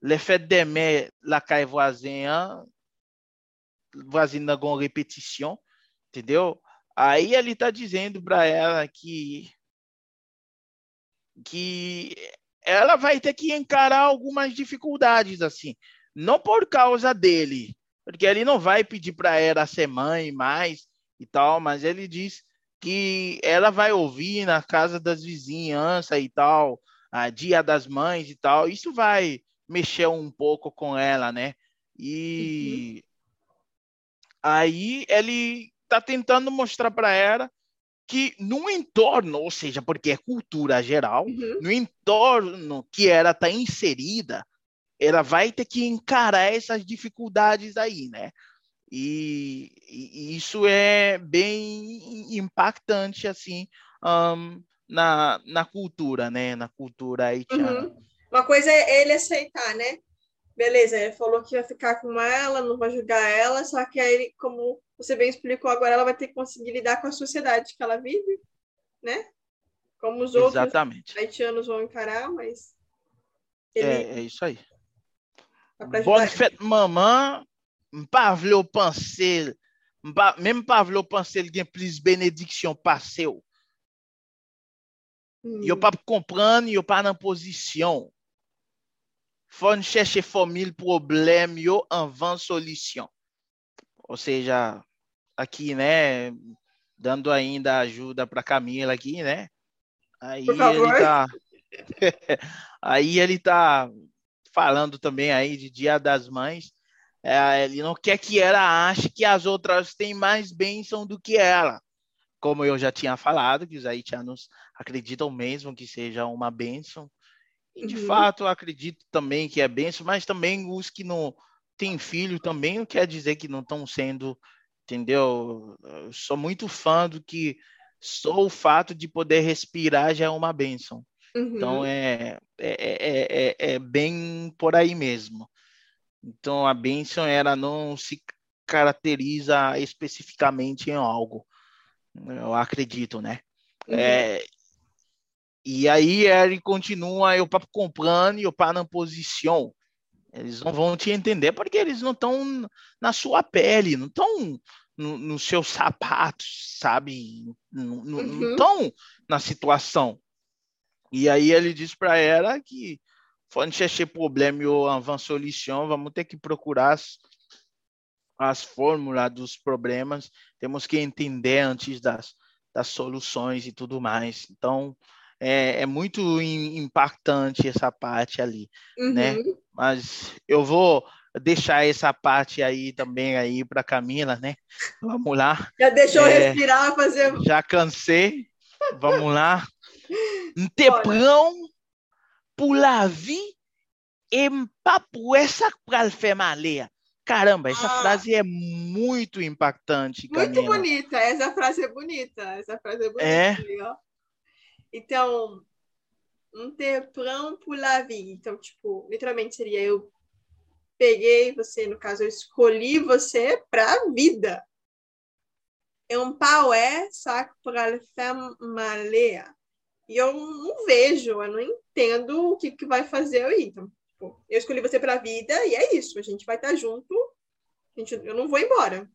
Le fait d'aimer la caille voisin, voisine na com repetition, entendeu? Aí ele tá dizendo para ela que que ela vai ter que encarar algumas dificuldades assim, não por causa dele, porque ele não vai pedir para ela ser mãe mais e tal, mas ele diz que ela vai ouvir na casa das vizinhanças e tal, a Dia das Mães e tal, isso vai mexer um pouco com ela, né? E aí ele tá tentando mostrar para ela que no entorno, ou seja, porque é cultura geral, Uhum. no entorno que ela está inserida, ela vai ter que encarar essas dificuldades aí, né? E, e isso é bem impactante, assim, um, na, na cultura, né? Na cultura haitiana. Uhum. Uma coisa é ele aceitar, né? Beleza, ele falou que ia ficar com ela, não vai julgar ela, só que aí, como você bem explicou, agora ela vai ter que conseguir lidar com a sociedade que ela vive, né? Como os outros Exatamente. haitianos vão encarar, mas ele É, é isso aí. Bonne fête, maman. M'pa vle ou penser, m'pa- même pas vle ou penser qu'il y a plus bénédiction passée. Hum. Yo pa comprendre, yo pa nan position. Faut nous chercher formule problème yo avant solution. Ou seja, aqui, né, dando ainda ajuda para Camila aqui, né? Aí ele tá Aí ele tá falando também aí de Dia das Mães. É, ele não quer que ela ache que as outras têm mais bênção do que ela. Como eu já tinha falado, que os haitianos acreditam mesmo que seja uma bênção. E de Uhum. fato, acredito também que é bênção, mas também os que não têm filho também não quer dizer que não estão sendo, entendeu? Eu sou muito fã do que só o fato de poder respirar já é uma bênção. Uhum. Então é, é, é, é, é bem por aí mesmo. Então a bênção era não se caracteriza especificamente em algo. Eu acredito, né? Uhum. É, e aí ele continua, eu para comprando e eu para na posição. Eles não vão te entender porque eles não estão na sua pele, não estão nos no seus sapatos, sabe? Não Uhum. estão na situação. E aí ele diz para ela que quando chercher problema ou uma solução, vamos ter que procurar as, as fórmulas dos problemas, temos que entender antes das, das soluções e tudo mais. Então, é, é muito im- impactante essa parte ali, Uhum. né? Mas eu vou deixar essa parte aí também aí para Camila, né? Vamos lá. Já deixou É. respirar, fazer. Já cansei. Vamos lá. Um teprão pour la vie et pas pour essa para le faire maler. Caramba, essa Ah. frase é muito impactante, Muito Camila. bonita, essa frase é bonita. Essa frase é bonita. É. Então, um temprão pour la vie. Então, tipo, literalmente seria eu peguei você, no caso, eu escolhi você para a vida. É um paué, sac para le faire maler. E eu não vejo, eu não entendo o que, que vai fazer aí. Então, tipo, eu escolhi você para a vida e é isso. A gente vai estar junto. A gente, eu não vou embora.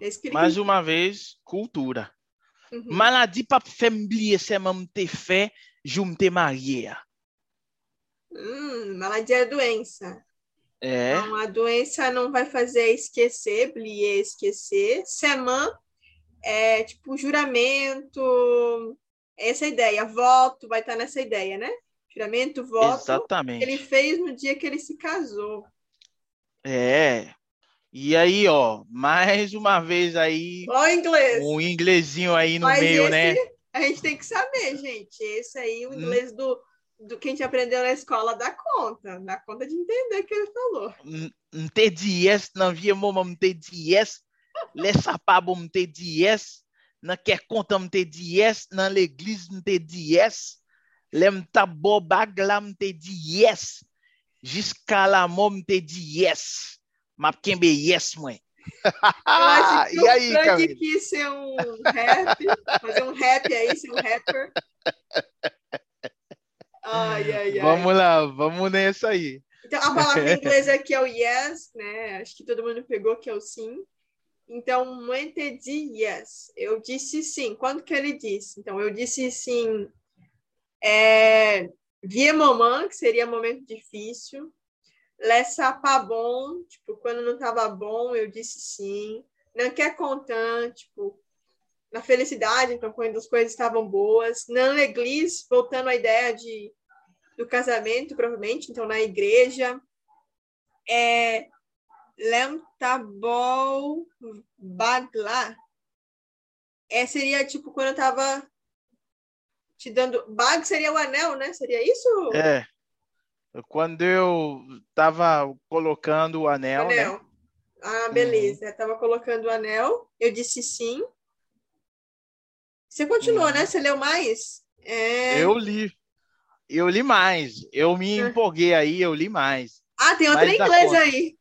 É Mais uma vez, cultura. Uhum. Maladie pas faire oublier c'est même te fait, je me marié. Hum, maladia é doença. É, Então, a doença não vai fazer esquecer, blier, esquecer. Seman é tipo juramento, essa ideia. Voto vai estar nessa ideia, né? Juramento, voto. exatamente. Ele fez no dia que ele se casou. É. E aí, ó, mais uma vez aí, Ó, inglês. um inglesinho aí no Mas meio, esse né? A gente tem que saber, gente. Esse aí, o Hum. inglês do, do que a gente aprendeu na escola, dá conta. Dá conta de entender o que ele falou. Não ter dias, não via mama não ter dias, lessa pabo não ter dias, não quer conta não ter dias, na l'église não ter dias, lem tá bobag lá não ter dias, jusqu'à la mort não ter dias, mas quem be yes, mãe. Eu acho que e o aí, Frank quis ser um rap, fazer um rap aí, ser um rapper. Ai, ai, ai. Vamos lá, vamos nessa aí. Então, a palavra em inglês aqui é o yes, né? Acho que todo mundo pegou que é o sim. Então, de yes. Eu disse sim. Quando que ele disse? Então, eu disse sim. É, via moment, que seria momento difícil. Laissa pas bom, tipo, quando não estava bom, eu disse sim. Não quer contar, tipo, na felicidade, então, quando as coisas estavam boas. Não l'église, voltando à ideia de do casamento, provavelmente, então na igreja. É Lemtabol Bagla. É, seria tipo quando eu tava te dando. Bag seria o anel, né? Seria isso? É. Quando eu tava colocando o anel, né? anel. Ah, beleza. Eu tava colocando o anel. Eu disse sim. Você continuou, Uhum. né? Você leu mais? É... Eu li. Eu li mais. Eu me Ah. empolguei aí, eu li mais. Ah, tem outra em inglês aí.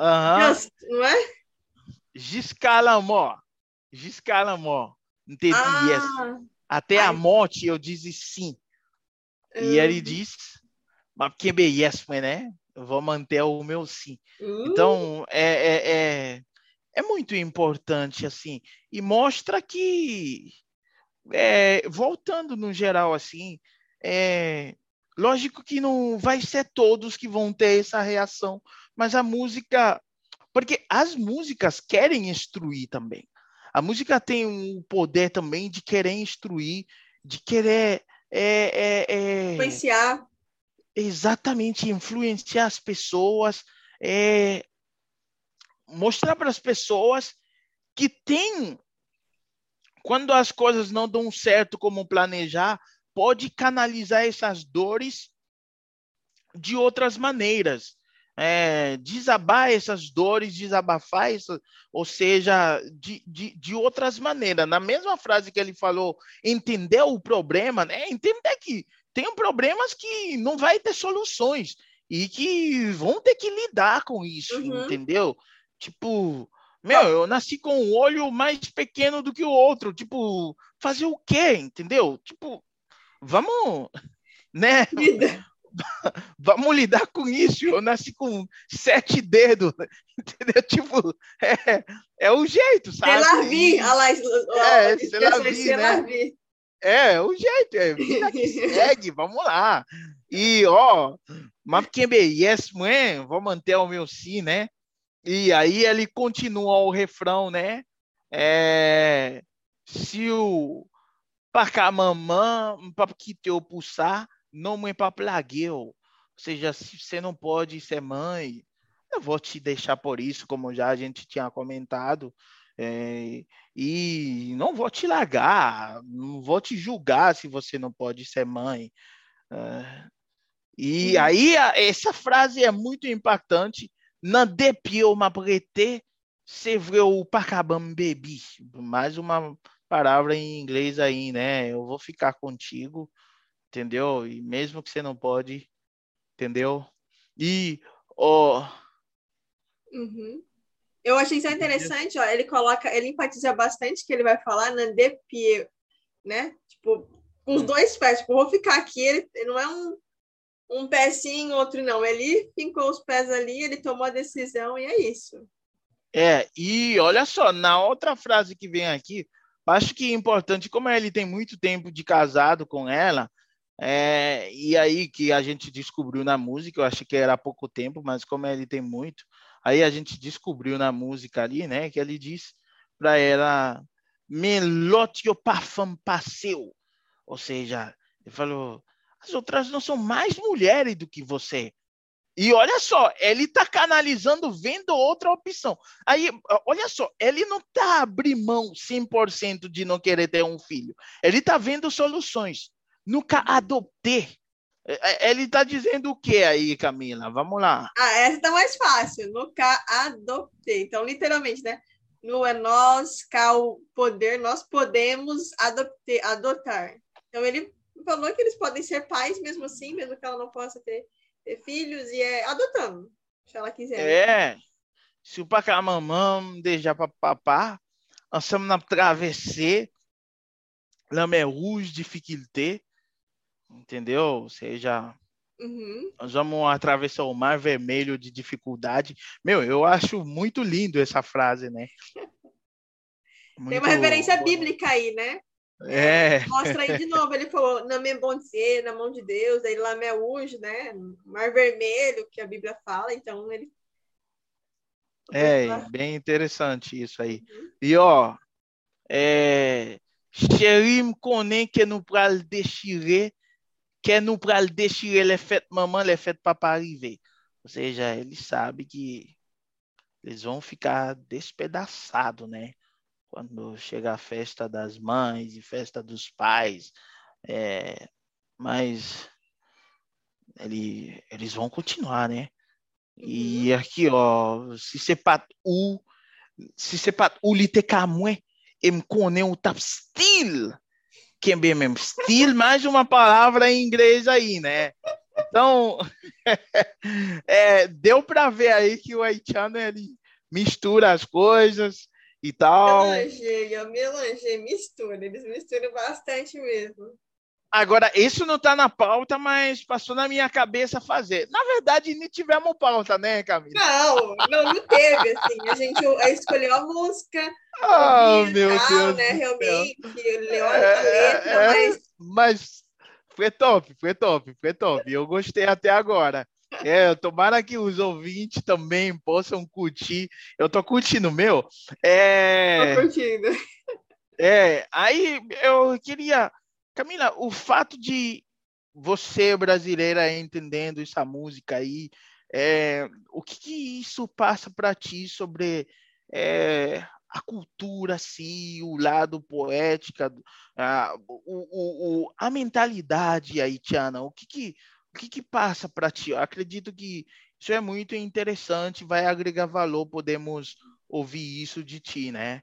Aham. Just, não é? Giscalamó. Giscalamó. Não teve yes. Ah, Até a ai. morte eu disse sim. E ele hum, disse, mas porque bem yes, né? Eu vou manter o meu sim. hum. Então, é, é, é, é muito importante, assim, e mostra que, é, voltando no geral, assim, é, lógico que não vai ser todos que vão ter essa reação, mas a música, porque as músicas querem instruir também. A música tem o poder também de querer instruir, de querer é, é, é, influenciar. exatamente influenciar as pessoas, é, mostrar para as pessoas que tem, quando as coisas não dão certo como planejar, pode canalizar essas dores de outras maneiras. É, desabar essas dores, desabafar, essa, ou seja, de, de, de outras maneiras. Na mesma frase que ele falou, entender o problema, né? entender que tem problemas que não vai ter soluções e que vão ter que lidar com isso, Uhum. entendeu? Tipo, meu, eu nasci com um olho mais pequeno do que o outro, tipo, fazer o quê, entendeu? Tipo, vamos, né? Vida. Vamos lidar com isso. Eu nasci com sete dedos, entendeu? Tipo, é, é o jeito, sabe? C'est la vie. Olha lá, É, c'est né? vie. É, o jeito, é vida que segue, vamos lá. E, ó, mas quem yes, mãe, vou manter o meu sim, né? E aí ele continua o refrão, né? É, se o pacamamã, para que teu pulsar, não mãe para plagueu. Ou seja, se você não pode ser mãe, eu vou te deixar por isso, como já a gente tinha comentado. É, e não vou te largar, não vou te julgar se você não pode ser mãe. É, e Uhum. aí a- essa frase é muito impactante. Não depiou uma prete, se vreu pacabam bebi. Mais uma palavra em inglês aí, né? Eu vou ficar contigo, entendeu? E mesmo que você não pode, entendeu? E ó, Uhum. Eu achei isso interessante, ó, ele coloca, ele enfatiza bastante que ele vai falar na de pie, né? Tipo, com os Hum. dois pés, tipo, vou ficar aqui, ele, ele não é um, um pé sim, outro não. Ele fincou os pés ali, ele tomou a decisão e é isso. É, e olha só, na outra frase que vem aqui, acho que é importante, como ele tem muito tempo de casado com ela, é, e aí que a gente descobriu na música, eu achei que era pouco tempo, mas como ele tem muito, aí a gente descobriu na música ali, né, que ele diz para ela, melote o parfum passeu, ou seja, ele falou, as outras não são mais mulheres do que você. E olha só, ele está canalizando, vendo outra opção. Aí, olha só, ele não está abrindo mão 100% de não querer ter um filho. Ele está vendo soluções. Nunca adotei. É, é, Ele está dizendo o que aí, Camila? Vamos lá. Ah, essa tá mais fácil. Nunca adoptei. Então, literalmente, né? No é nós, cá o poder, nós podemos adotar. Então, ele falou que eles podem ser pais mesmo assim, mesmo que ela não possa ter, ter filhos, e é adotando, se ela quiser. É. Se o pacamamam deixar para papá, nós estamos na travessia, la mer rouge, entendeu? Ou seja, Uhum. Nós vamos atravessar o mar vermelho de dificuldade. Meu, eu acho muito lindo essa frase, né? Tem Muito- uma referência bíblica aí, né? É, Mostra aí de novo, ele falou, na minha bom dizer, na mão de Deus, aí lá Meuj, né? Mar vermelho, que a Bíblia fala, então ele. é bem interessante isso aí. E ó, é, connaît que nous pral déchirer, que nous pral déchirer les fêtes maman, les fêtes papa arriver. Ou seja, ele sabe que eles vão ficar despedaçados, né? Quando chega a festa das mães e festa dos pais. É, mas ele, eles vão continuar, né? E aqui, ó, se pas ou, se pas ou li te ka mwen, e me o tap still, é bem mesmo, still, mais uma palavra em inglês aí, né? Então, é, deu para ver aí que o haitiano, ele mistura as coisas e tal. Melangeia, melangeia, mistura. Eles misturam bastante mesmo. Agora, isso não está na pauta, mas passou na minha cabeça fazer. Na verdade, nem tivemos pauta, né, Camila? Não, não, não teve, assim. A gente escolheu a música, Oh, meu tal, Deus né? Realmente, leu a É, letra, é, mas Mas foi top, foi top, foi top. Eu gostei até agora. É, tomara que os ouvintes também possam curtir. Eu tô curtindo meu. tô É, curtindo. é, aí eu queria, Camila, o fato de você brasileira entendendo essa música aí, é, o que, que isso passa para ti sobre é, a cultura, assim, o lado poética, a, o, o, a mentalidade haitiana, o que que, o que, que passa para ti? Eu acredito que isso é muito interessante, vai agregar valor, podemos ouvir isso de ti, né?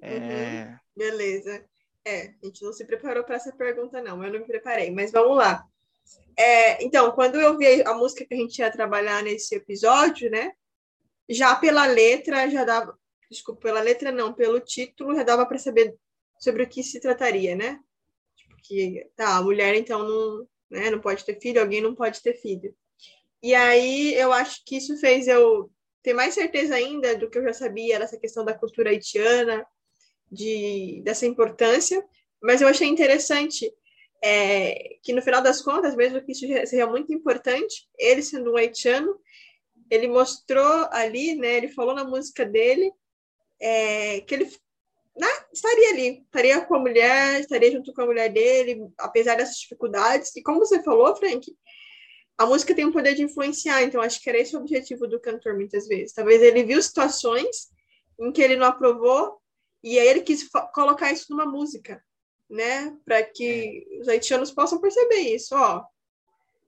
É... Uhum. Beleza. É, a gente não se preparou para essa pergunta, não, eu não me preparei, mas vamos lá. É, então, quando eu vi a música que a gente ia trabalhar nesse episódio, né? Já pela letra, já dava. Desculpa, pela letra não, pelo título, já dava para saber sobre o que se trataria, né? Tipo, que tá, a mulher então não, né, não pode ter filho, alguém não pode ter filho. E aí eu acho que isso fez eu ter mais certeza ainda do que eu já sabia dessa questão da cultura haitiana, de, dessa importância, mas eu achei interessante é, que no final das contas, mesmo que isso seja muito importante, ele sendo um haitiano, ele mostrou ali, né, ele falou na música dele é, que ele né, estaria ali, estaria com a mulher, estaria junto com a mulher dele, apesar dessas dificuldades. E como você falou, Frank, a música tem um poder de influenciar, então acho que era esse o objetivo do cantor muitas vezes. Talvez ele viu situações em que ele não aprovou e aí ele quis colocar isso numa música, né, para que os haitianos possam perceber isso, ó,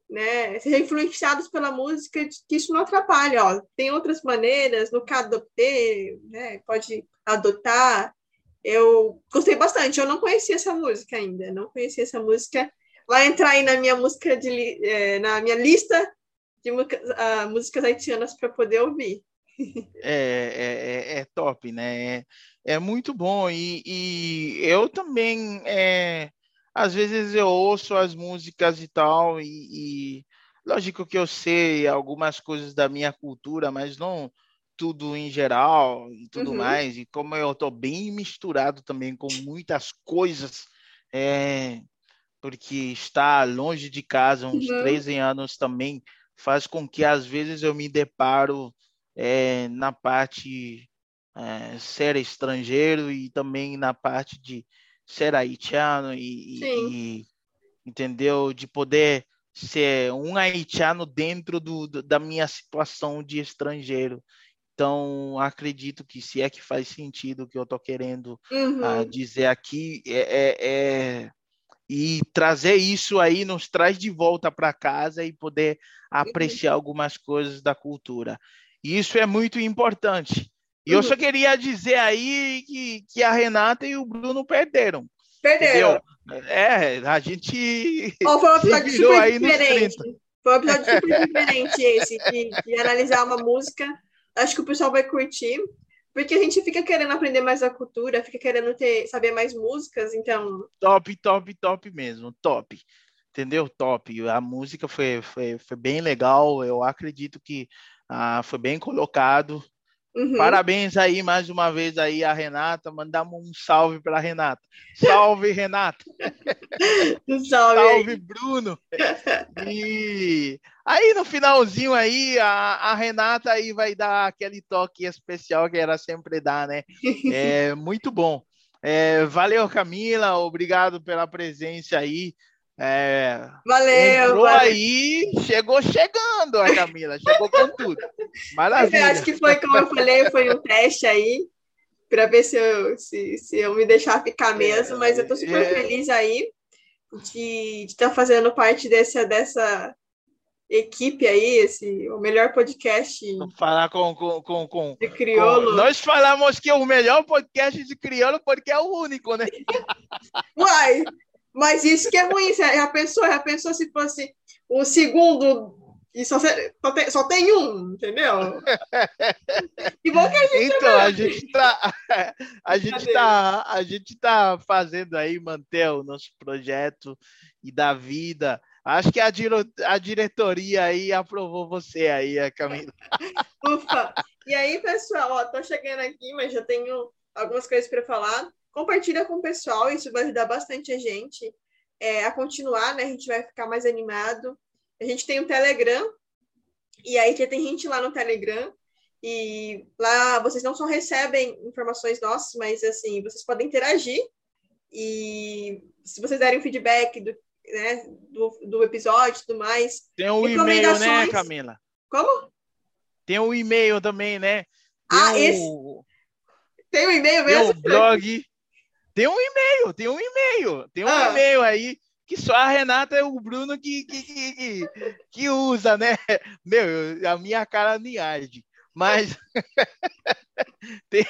né, ser influenciados pela música, que isso não atrapalha, ó, tem outras maneiras, no caso adopter, né, pode adotar. Eu gostei bastante, eu não conhecia essa música ainda, não conhecia essa música. Vai entrar aí na minha música de é, na minha lista de uh, músicas haitianas para poder ouvir. É, é, é, top, né? É, é muito bom e, e eu também é, às vezes eu ouço as músicas e tal e, e lógico que eu sei algumas coisas da minha cultura, mas não tudo em geral e tudo uhum. mais. E como eu estou bem misturado também com muitas coisas, é, porque estar longe de casa uns uhum. 13 anos também faz com que às vezes eu me deparo é, na parte é, ser estrangeiro e também na parte de ser haitiano e, e entendeu de poder ser um haitiano dentro do, do, da minha situação de estrangeiro então acredito que se é que faz sentido o que eu estou querendo uhum. uh, dizer aqui é, é, é e trazer isso aí nos traz de volta para casa e poder uhum. apreciar uhum. algumas coisas da cultura. E isso é muito importante. E eu só queria dizer aí que, que a Renata e o Bruno perderam. Perderam. Entendeu? É, a gente. Oh, foi um episódio super diferente. Foi um episódio super diferente esse, de, de analisar uma música. Acho que o pessoal vai curtir. Porque a gente fica querendo aprender mais a cultura, fica querendo ter, saber mais músicas, então. Top, top, top mesmo, top. Entendeu? Top. A música foi, foi, foi bem legal, eu acredito que ah, foi bem colocado. Uhum. Parabéns aí mais uma vez aí a Renata. Mandamos um salve para Renata. Salve, Renata. salve, salve Bruno. E aí no finalzinho aí a, a, Renata aí vai dar aquele toque especial que ela sempre dá, né? É muito bom. É, valeu, Camila. Obrigado pela presença aí. É, valeu, valeu. aí, chegou chegando a Camila, chegou com tudo. Maravilha. acho que foi, como eu falei, foi um teste aí para ver se eu, se, se eu me deixar ficar mesmo, mas eu estou super é. feliz aí de estar tá fazendo parte dessa, dessa equipe aí, esse, o melhor podcast. Falar com, com, com, com de crioulo. Com, nós falamos que é o melhor podcast de crioulo porque é o único, né? Uai! Mas isso que é ruim, você já pensou, já pensou se fosse o segundo e só, só, tem, só tem um, entendeu? Que bom que a gente Então, a gente tá a gente tá a gente tá fazendo aí manter o nosso projeto e da vida. Acho que a, dire, a diretoria aí aprovou você aí, Camila. Ufa. E aí, pessoal, ó, tô chegando aqui, mas já tenho algumas coisas para falar compartilha com o pessoal, isso vai ajudar bastante a gente é, a continuar, né? A gente vai ficar mais animado. A gente tem o um Telegram, e aí já tem gente lá no Telegram, e lá vocês não só recebem informações nossas, mas assim, vocês podem interagir. E se vocês derem feedback do, né, do, do episódio e tudo mais. Tem um e-mail, né, Camila? Como? Tem um e-mail também, né? Tem ah, esse. Tem um e-mail mesmo? Tem um blog. Tem um e-mail, tem um e-mail, tem um ah. e-mail aí que só a Renata e o Bruno que, que, que, que, usa, né? Meu, a minha cara me arde. Mas tem,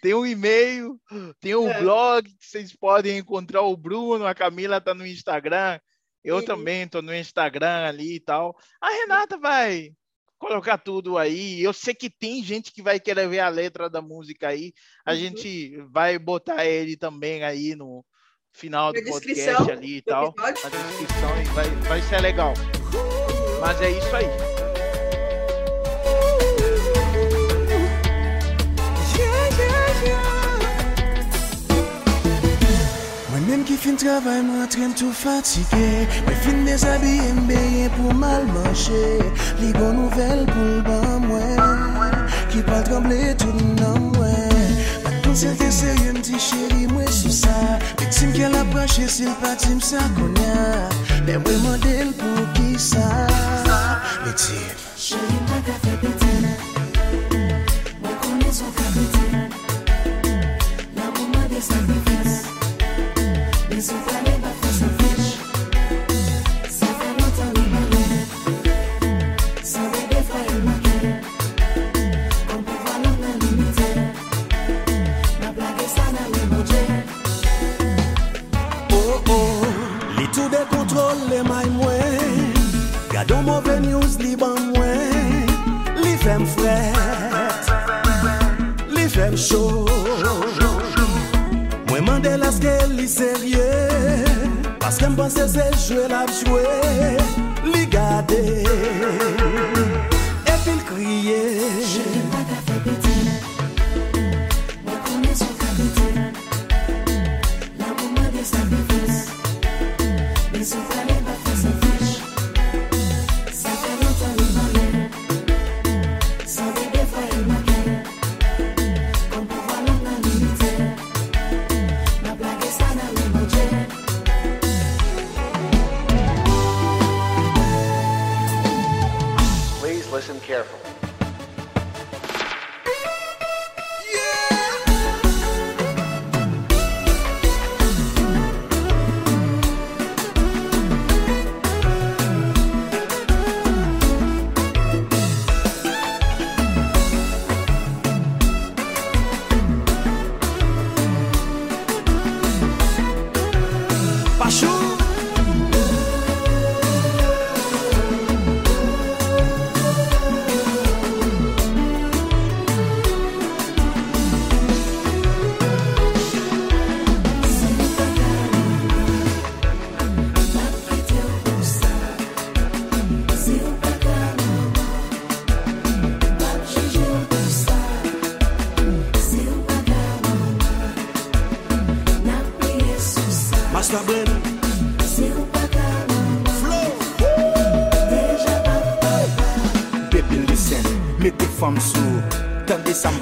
tem um e-mail, tem um é. blog que vocês podem encontrar o Bruno, a Camila tá no Instagram, eu Sim. também tô no Instagram ali e tal. A Renata vai colocar tudo aí. Eu sei que tem gente que vai querer ver a letra da música aí. A uhum. gente vai botar ele também aí no final do podcast ali e tal. Na descrição vai, vai ser legal. Mas é isso aí. Mèm ki fin travay mwen tren tou fatike. Mwen fin dezabye mbeye pou mal manche. Li bon nouvel pou l'ban mwen Ki pal tremble tout nan mwen. Mwen konsel te serye mti cheri mwen sou sa. Mwen tim ke la prache sil patim sa konya. Mwen mwen model pou ki sa. Mwen tim Cheri mwen ka febe ou de kontrol le may mwen. Gado mouve news li ban mwen. Li fem fret Li fem chou Mwen mande laske li serye. Paske mpense se jwe la jwe. Li gade. E fil kriye.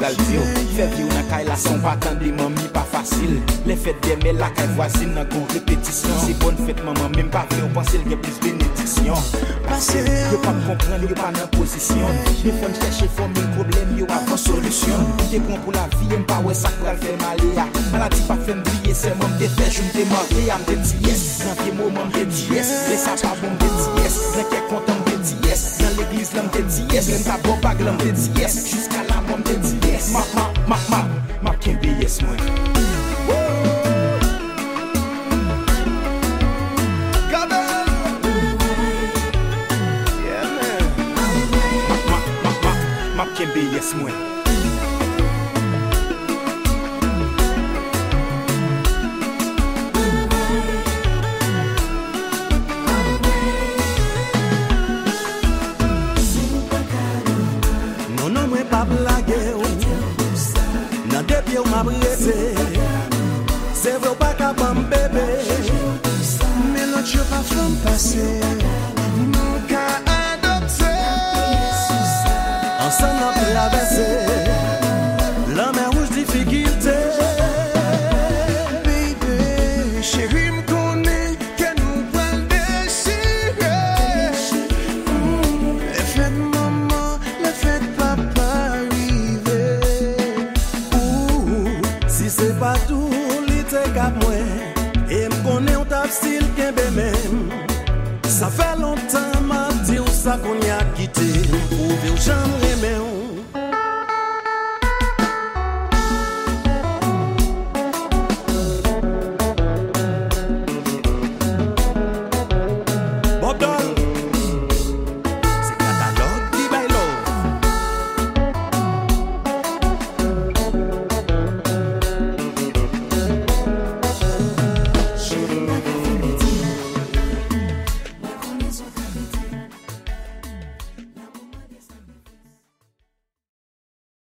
gal diyo Fè vi ou nan kay la son patan di mami pa fasil Le fèt demè la kay vwazin nan kon repetisyon Si bon fèt maman mèm pa vè ou pansil gen plis benediksyon Pase yo pa kompren yo pa nan posisyon bon Me fèm chèche fòm mèm problem yo avan solusyon Te kon pou la vi mpa wè sak pral fèm ale ya. Maladi pa fèm blye se mèm te fè joun te morde ya Mde di yes, nan te mou mèm te di yes. Lè sa pa bon, mèm te di yes, nan ke kontan di yes. Nan l'eglis lan mte di yes. Mwen ta bo bag lan mte di yes. Bon Jiska la mwen mte di yes. Map, map, map, map Map kenbe yes mwen Gade Map, map, map Map kenbe yes mwen m'abrese Se vè ou pa kapam bebe Mè lò t'yo pa fèm pase